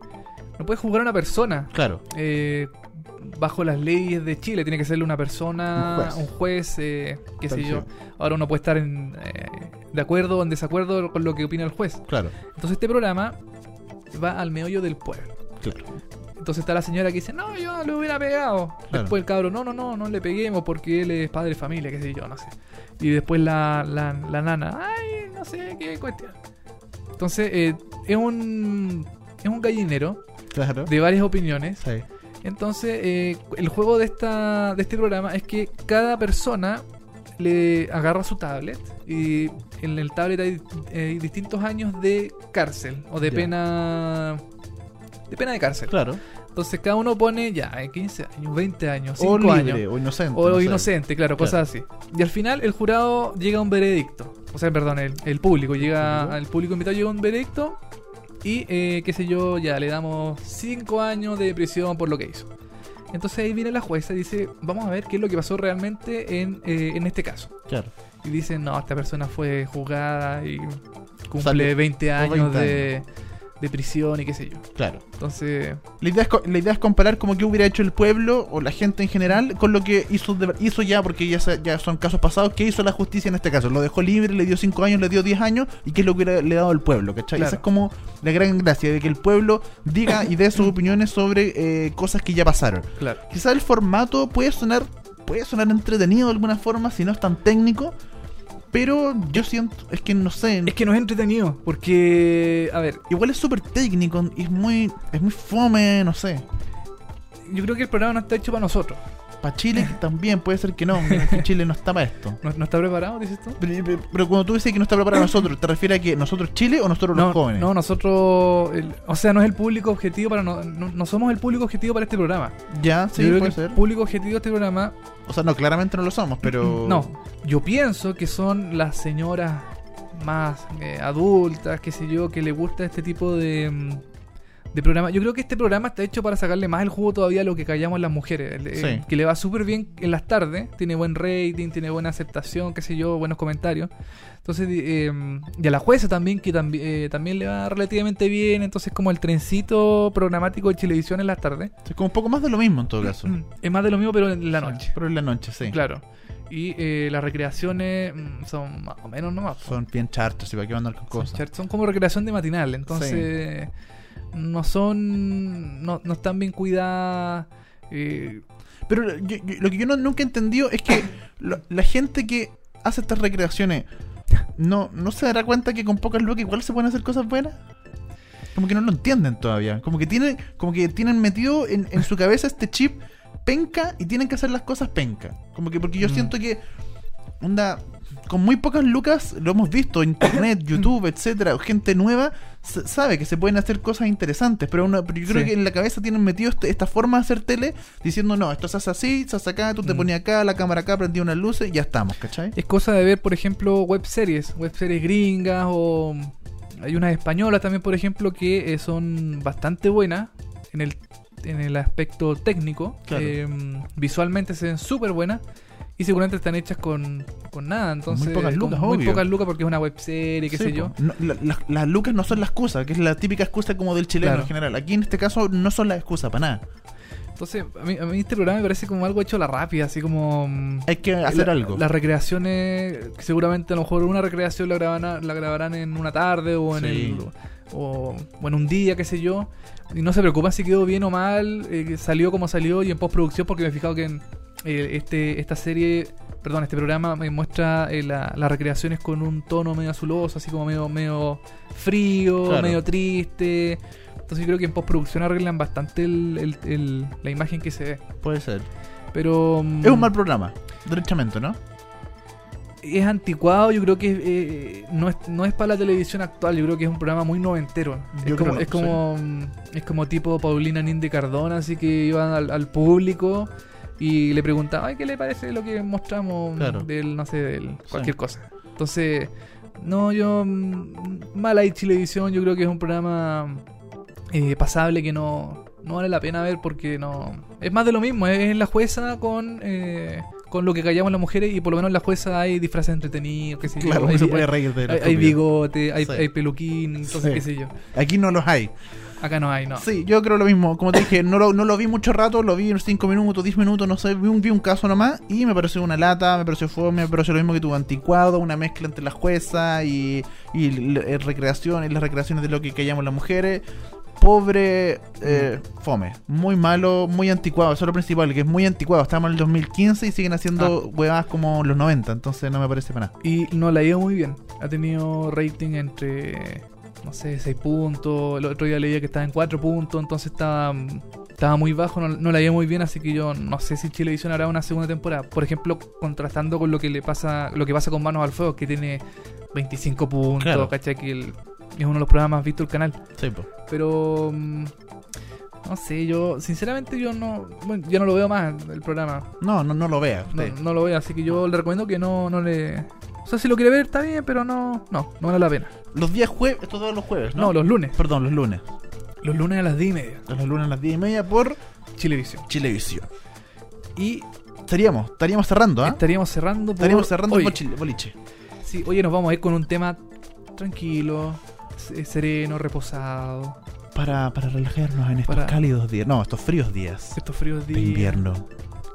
No puede juzgar a una persona. Claro, eh, bajo las leyes de Chile tiene que serle una persona, Un juez. un juez, eh, qué sé yo. Ahora uno puede estar en, eh, de acuerdo o en desacuerdo con lo que opina el juez. claro, Entonces este programa va al meollo del pueblo. claro. Entonces está la señora que dice, no, yo le hubiera pegado. Claro. Después el cabro, no, no, no, no le peguemos porque él es padre de familia, qué sé yo, no sé. Y después la, la, la nana, ay, no sé qué cuestión. Entonces eh, es un es un gallinero Claro. de varias opiniones. Sí. Entonces, eh, el juego de esta de este programa es que cada persona le agarra su tablet y en el tablet hay, distintos años de cárcel o de Ya. pena de pena de cárcel. Claro. Entonces cada uno pone ya eh, 15 años, 20 años, 5 O libre, años o inocente. o no sé. inocente, claro, cosas así. Y al final el jurado llega a un veredicto. O sea, perdón, el, el público llega, al público invitado llega a un veredicto y, eh, qué sé yo, ya le damos 5 años de prisión por lo que hizo. Entonces ahí viene la jueza y dice, vamos a ver qué es lo que pasó realmente en, eh, en este caso. Claro. Y dicen, no, esta persona fue juzgada y cumple Sale- 20 o años 20 de, de prisión y qué sé yo. Claro. Entonces, La idea, es, la idea es comparar como que hubiera hecho el pueblo o la gente en general con lo que hizo, hizo ya, porque ya, ya son casos pasados, que hizo la justicia en este caso. Lo dejó libre, le dio 5 años, le dio 10 años, y qué es lo que hubiera- le ha dado al pueblo, ¿cachai? Claro. Esa es como la gran gracia, de que el pueblo diga y dé sus [COUGHS] opiniones sobre eh, cosas que ya pasaron. claro. Quizás el formato puede sonar, puede sonar entretenido de alguna forma, si no es tan técnico, pero yo siento, es que no sé, Es que no es entretenido, porque, a ver, igual es súper técnico, y es muy, es muy fome, no sé. yo creo que el programa no está hecho para nosotros. Para Chile también puede ser que no, que Chile no está para esto. ¿No, no está preparado, dices tú? Pero, pero- pero cuando tú dices que no está preparado nosotros, ¿te refieres a que nosotros Chile o nosotros los jóvenes? no, nosotros, el- o sea, no es el público objetivo para no, no, somos el público objetivo para este programa. Ya, sí, puede ser. el público objetivo de este programa, O sea, no, claramente no lo somos, pero... [CLEARS THROAT] no, yo pienso que son las señoras más eh, adultas, qué sé yo, que le gusta este tipo de, mm, de programa. Yo creo que este programa está hecho para sacarle más el jugo todavía a lo que callamos las mujeres, Sí. que le va súper bien en las tardes, tiene buen rating, tiene buena aceptación, qué sé yo, buenos comentarios. Entonces, eh, y a la jueza también, que tambi- eh, también le va relativamente bien. Entonces, como el trencito programático de televisión en las tardes. Es como un poco más de lo mismo en todo caso. Es más de lo mismo, pero en la noche. Pero en la noche, sí. Claro. Y eh, las recreaciones mm, son más o menos nomás. Son bien chartos, y para qué andar con Son, cosas. son como recreación de matinal. Entonces, no son. No, no están bien cuidadas. eh, Pero yo- yo- lo que yo no- nunca he entendido es que [COUGHS] la gente que hace estas recreaciones, ¿no, ¿no se dará cuenta que con pocas lucas igual se pueden hacer cosas buenas? Como que no lo entienden todavía. Como que tienen, como que tienen metido en, en su cabeza este chip penca y tienen que hacer las cosas penca. Como que porque yo Mm. siento que onda con muy pocas lucas lo hemos visto internet, [COUGHS] YouTube, etcétera, gente nueva sabe que se pueden hacer cosas interesantes, pero, uno, pero yo creo Sí. que en la cabeza tienen metido este- esta forma de hacer tele diciendo, "No, esto se hace así, se hace acá, tú te Mm. ponías acá, la cámara acá, prendí unas luces y ya estamos, ¿cachai?" Es cosa de ver, por ejemplo, web series, web series gringas o hay unas españolas también, por ejemplo, que eh, son bastante buenas en el, en el aspecto técnico. Claro. Eh, visualmente se ven súper buenas y seguramente están hechas con, con nada. Entonces, pocas con lucas, muy obvio. pocas lucas porque es una web serie, qué Sí, sé yo. No, la- la- las lucas no son la excusa, que es la típica excusa como del chileno Claro. en general. Aquí en este caso no son la excusa para nada. Entonces, a mí, a mí este programa me parece como algo hecho a la rápida, así como... mm, Hay que hacer la- algo. Las recreaciones, seguramente a lo mejor una recreación la grabarán, la grabarán en una tarde o en Sí. el o, o en un día, qué sé yo. Y no se preocupan si quedó bien o mal, eh, salió como salió y en postproducción, porque me he fijado que en, eh, este, esta serie, perdón, este programa me muestra eh, la- las recreaciones con un tono medio azuloso, así como medio, medio frío, Claro. medio triste. Entonces yo creo que en postproducción arreglan bastante el- el- el- la imagen que se ve. Puede ser. Pero... mm, Es un mal programa, derechamente, ¿no? es anticuado, yo creo que eh, no, es, no es para la televisión actual, yo creo que es un programa muy noventero. Yo es, como, creo, es, como, mm, es como tipo Paulina Ninde Cardona, así que iban al, al público y le preguntaban, ay, ¿qué le parece lo que mostramos Claro. del, no sé, del cualquier cosa? Entonces, no, yo, mm, mala ahí Chilevisión, yo creo que es un programa eh, pasable que no, no vale la pena ver porque no... Es más de lo mismo, es la jueza con... eh, con lo que callamos las mujeres y por lo menos en la jueza hay disfraces entretenidos, qué sé yo, Claro, hay, se hay- puede reír de hay- bigote, hay, Sí. hay peluquín, entonces Sí. qué sé yo. Aquí no los hay. Acá no hay, no. Sí, yo creo lo mismo. Como te dije, no lo, no lo vi mucho rato, lo vi en 5 minutos, 10 minutos, no sé, vi un, vi un caso nomás y me pareció una lata, me pareció fome, me pareció lo mismo que tu anticuado, una mezcla entre la jueza y, y eh, recreaciones, las recreaciones de lo que callamos las mujeres. Pobre, eh, fome, muy malo, muy anticuado, eso es lo principal, que es muy anticuado. Estamos en el 2015 y siguen haciendo huevadas como los 90, entonces no me parece para nada. Y no la ha ido muy bien. Ha tenido rating entre, no sé, 6 puntos. El otro día leía que estaba en 4 puntos, entonces estaba, estaba muy bajo. No, no la ido muy bien, así que yo no sé si Chilevisión hará una segunda temporada. Por ejemplo, contrastando con lo que le pasa, lo que pasa con Manos al Fuego, que tiene 25 puntos, Claro. ¿cachai? Que el- es uno de los programas más vistos del canal. Sí, po. Pero mm, no sé, yo sinceramente yo no, bueno, ya no lo veo más el programa. No, no, no lo vea. No lo veo, así que yo le recomiendo que no, no le. O sea, si lo quiere ver está bien, pero no, no, no vale la pena. Los días jueves, estos todos los jueves, No, ¿no? los lunes. Perdón, los lunes. Los lunes a las 10 y media. Los lunes a las 10 y media por Chilevisión. Chilevisión. Y Estaríamos, estaríamos cerrando, ¿ah? estaríamos cerrando por. Estaríamos cerrando Oye, boliche. Sí, oye, nos vamos a ir con un tema tranquilo, se- sereno, reposado. Para, para relajarnos en estos Para- cálidos días. No, estos fríos días Estos fríos de días. invierno.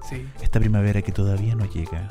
Sí. Esta primavera que todavía no llega.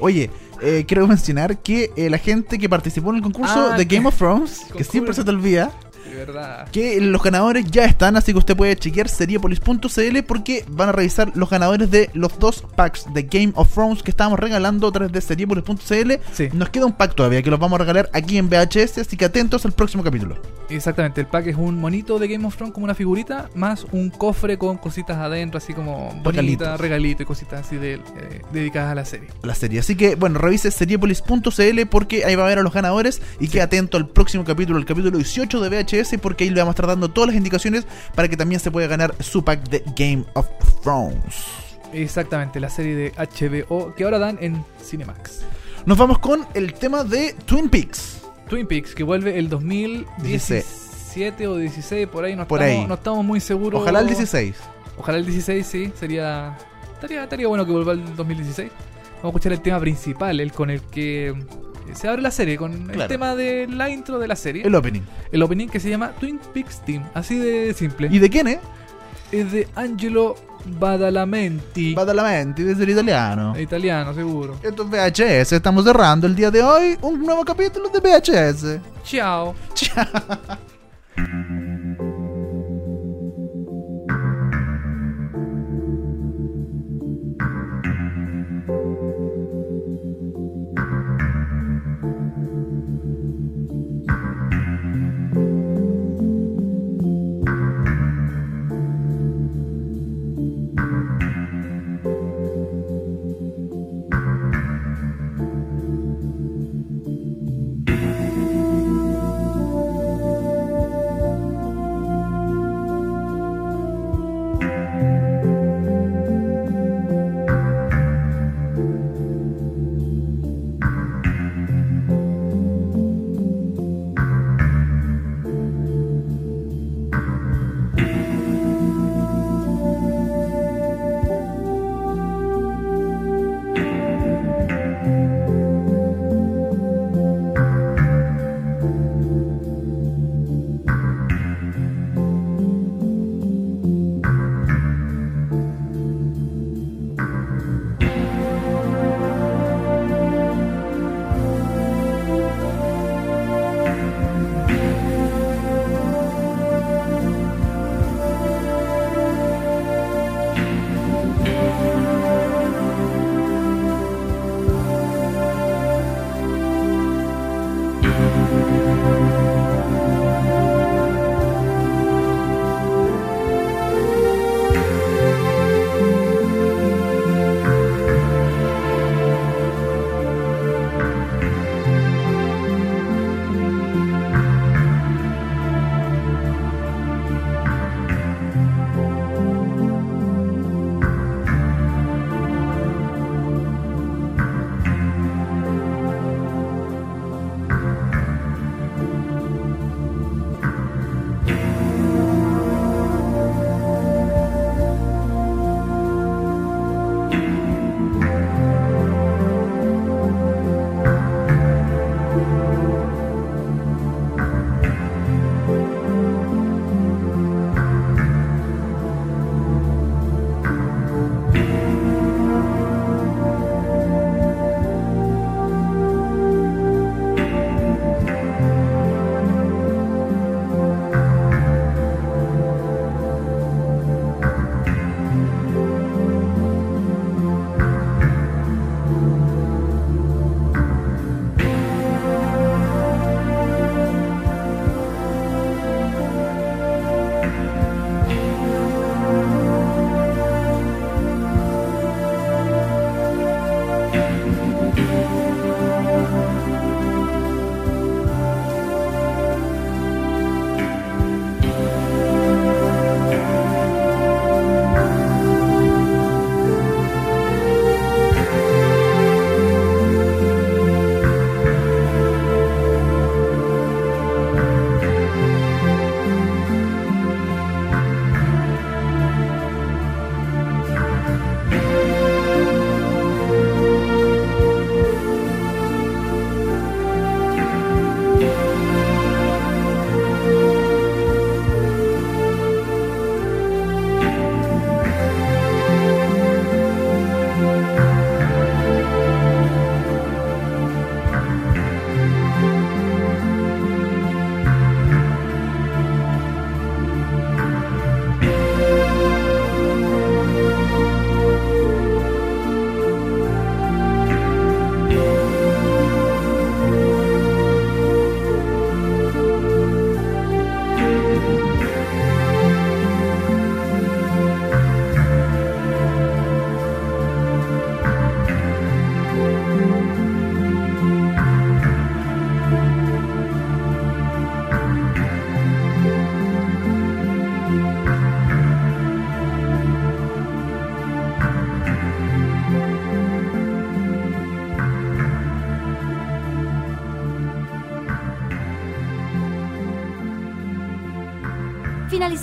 Oye, eh, quiero mencionar que eh, la gente que participó en el concurso Ah, de Game of Thrones, que siempre se te olvida, De verdad. que los ganadores ya están, así que usted puede chequear seriepolis.cl porque van a revisar los ganadores de los dos packs de Game of Thrones que estábamos regalando a través de seriepolis.cl. Sí. Nos queda un pack todavía que los vamos a regalar aquí en VHS, así que atentos al próximo capítulo. Exactamente, el pack es un monito de Game of Thrones como una figurita, más un cofre con cositas adentro, así como Regalitos. regalito y cositas así de, eh, dedicadas a la serie. La serie. Así que, bueno, revise seriepolis.cl porque ahí va a ver a los ganadores y quede atento al próximo capítulo, el capítulo 18 de VHS, porque ahí le vamos a estar dando todas las indicaciones para que también se pueda ganar su pack de Game of Thrones. Exactamente, la serie de HBO que ahora dan en Cinemax. Nos vamos con el tema de Twin Peaks. Twin Peaks, que vuelve el 2017 o 16, por ahí no, Por estamos, ahí. no estamos muy seguros. Ojalá el 16. Ojalá el 16, sí, sería. Estaría, estaría bueno que vuelva el 2016. Vamos a escuchar el tema principal, el con el que se abre la serie, con el tema de la intro de la serie. El opening. el opening que se llama Twin Peaks Team, así de simple. ¿Y de quién es? Es de Angelo Badalamenti, Badalamenti, desde el italiano. italiano seguro. Esto es VHS. Estamos cerrando el día de hoy un nuevo capítulo de VHS. [LAUGHS] Ciao.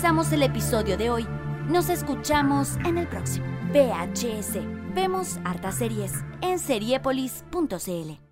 El episodio de hoy. Nos escuchamos en el próximo. VHS. Vemos hartas series en seriepolis.cl.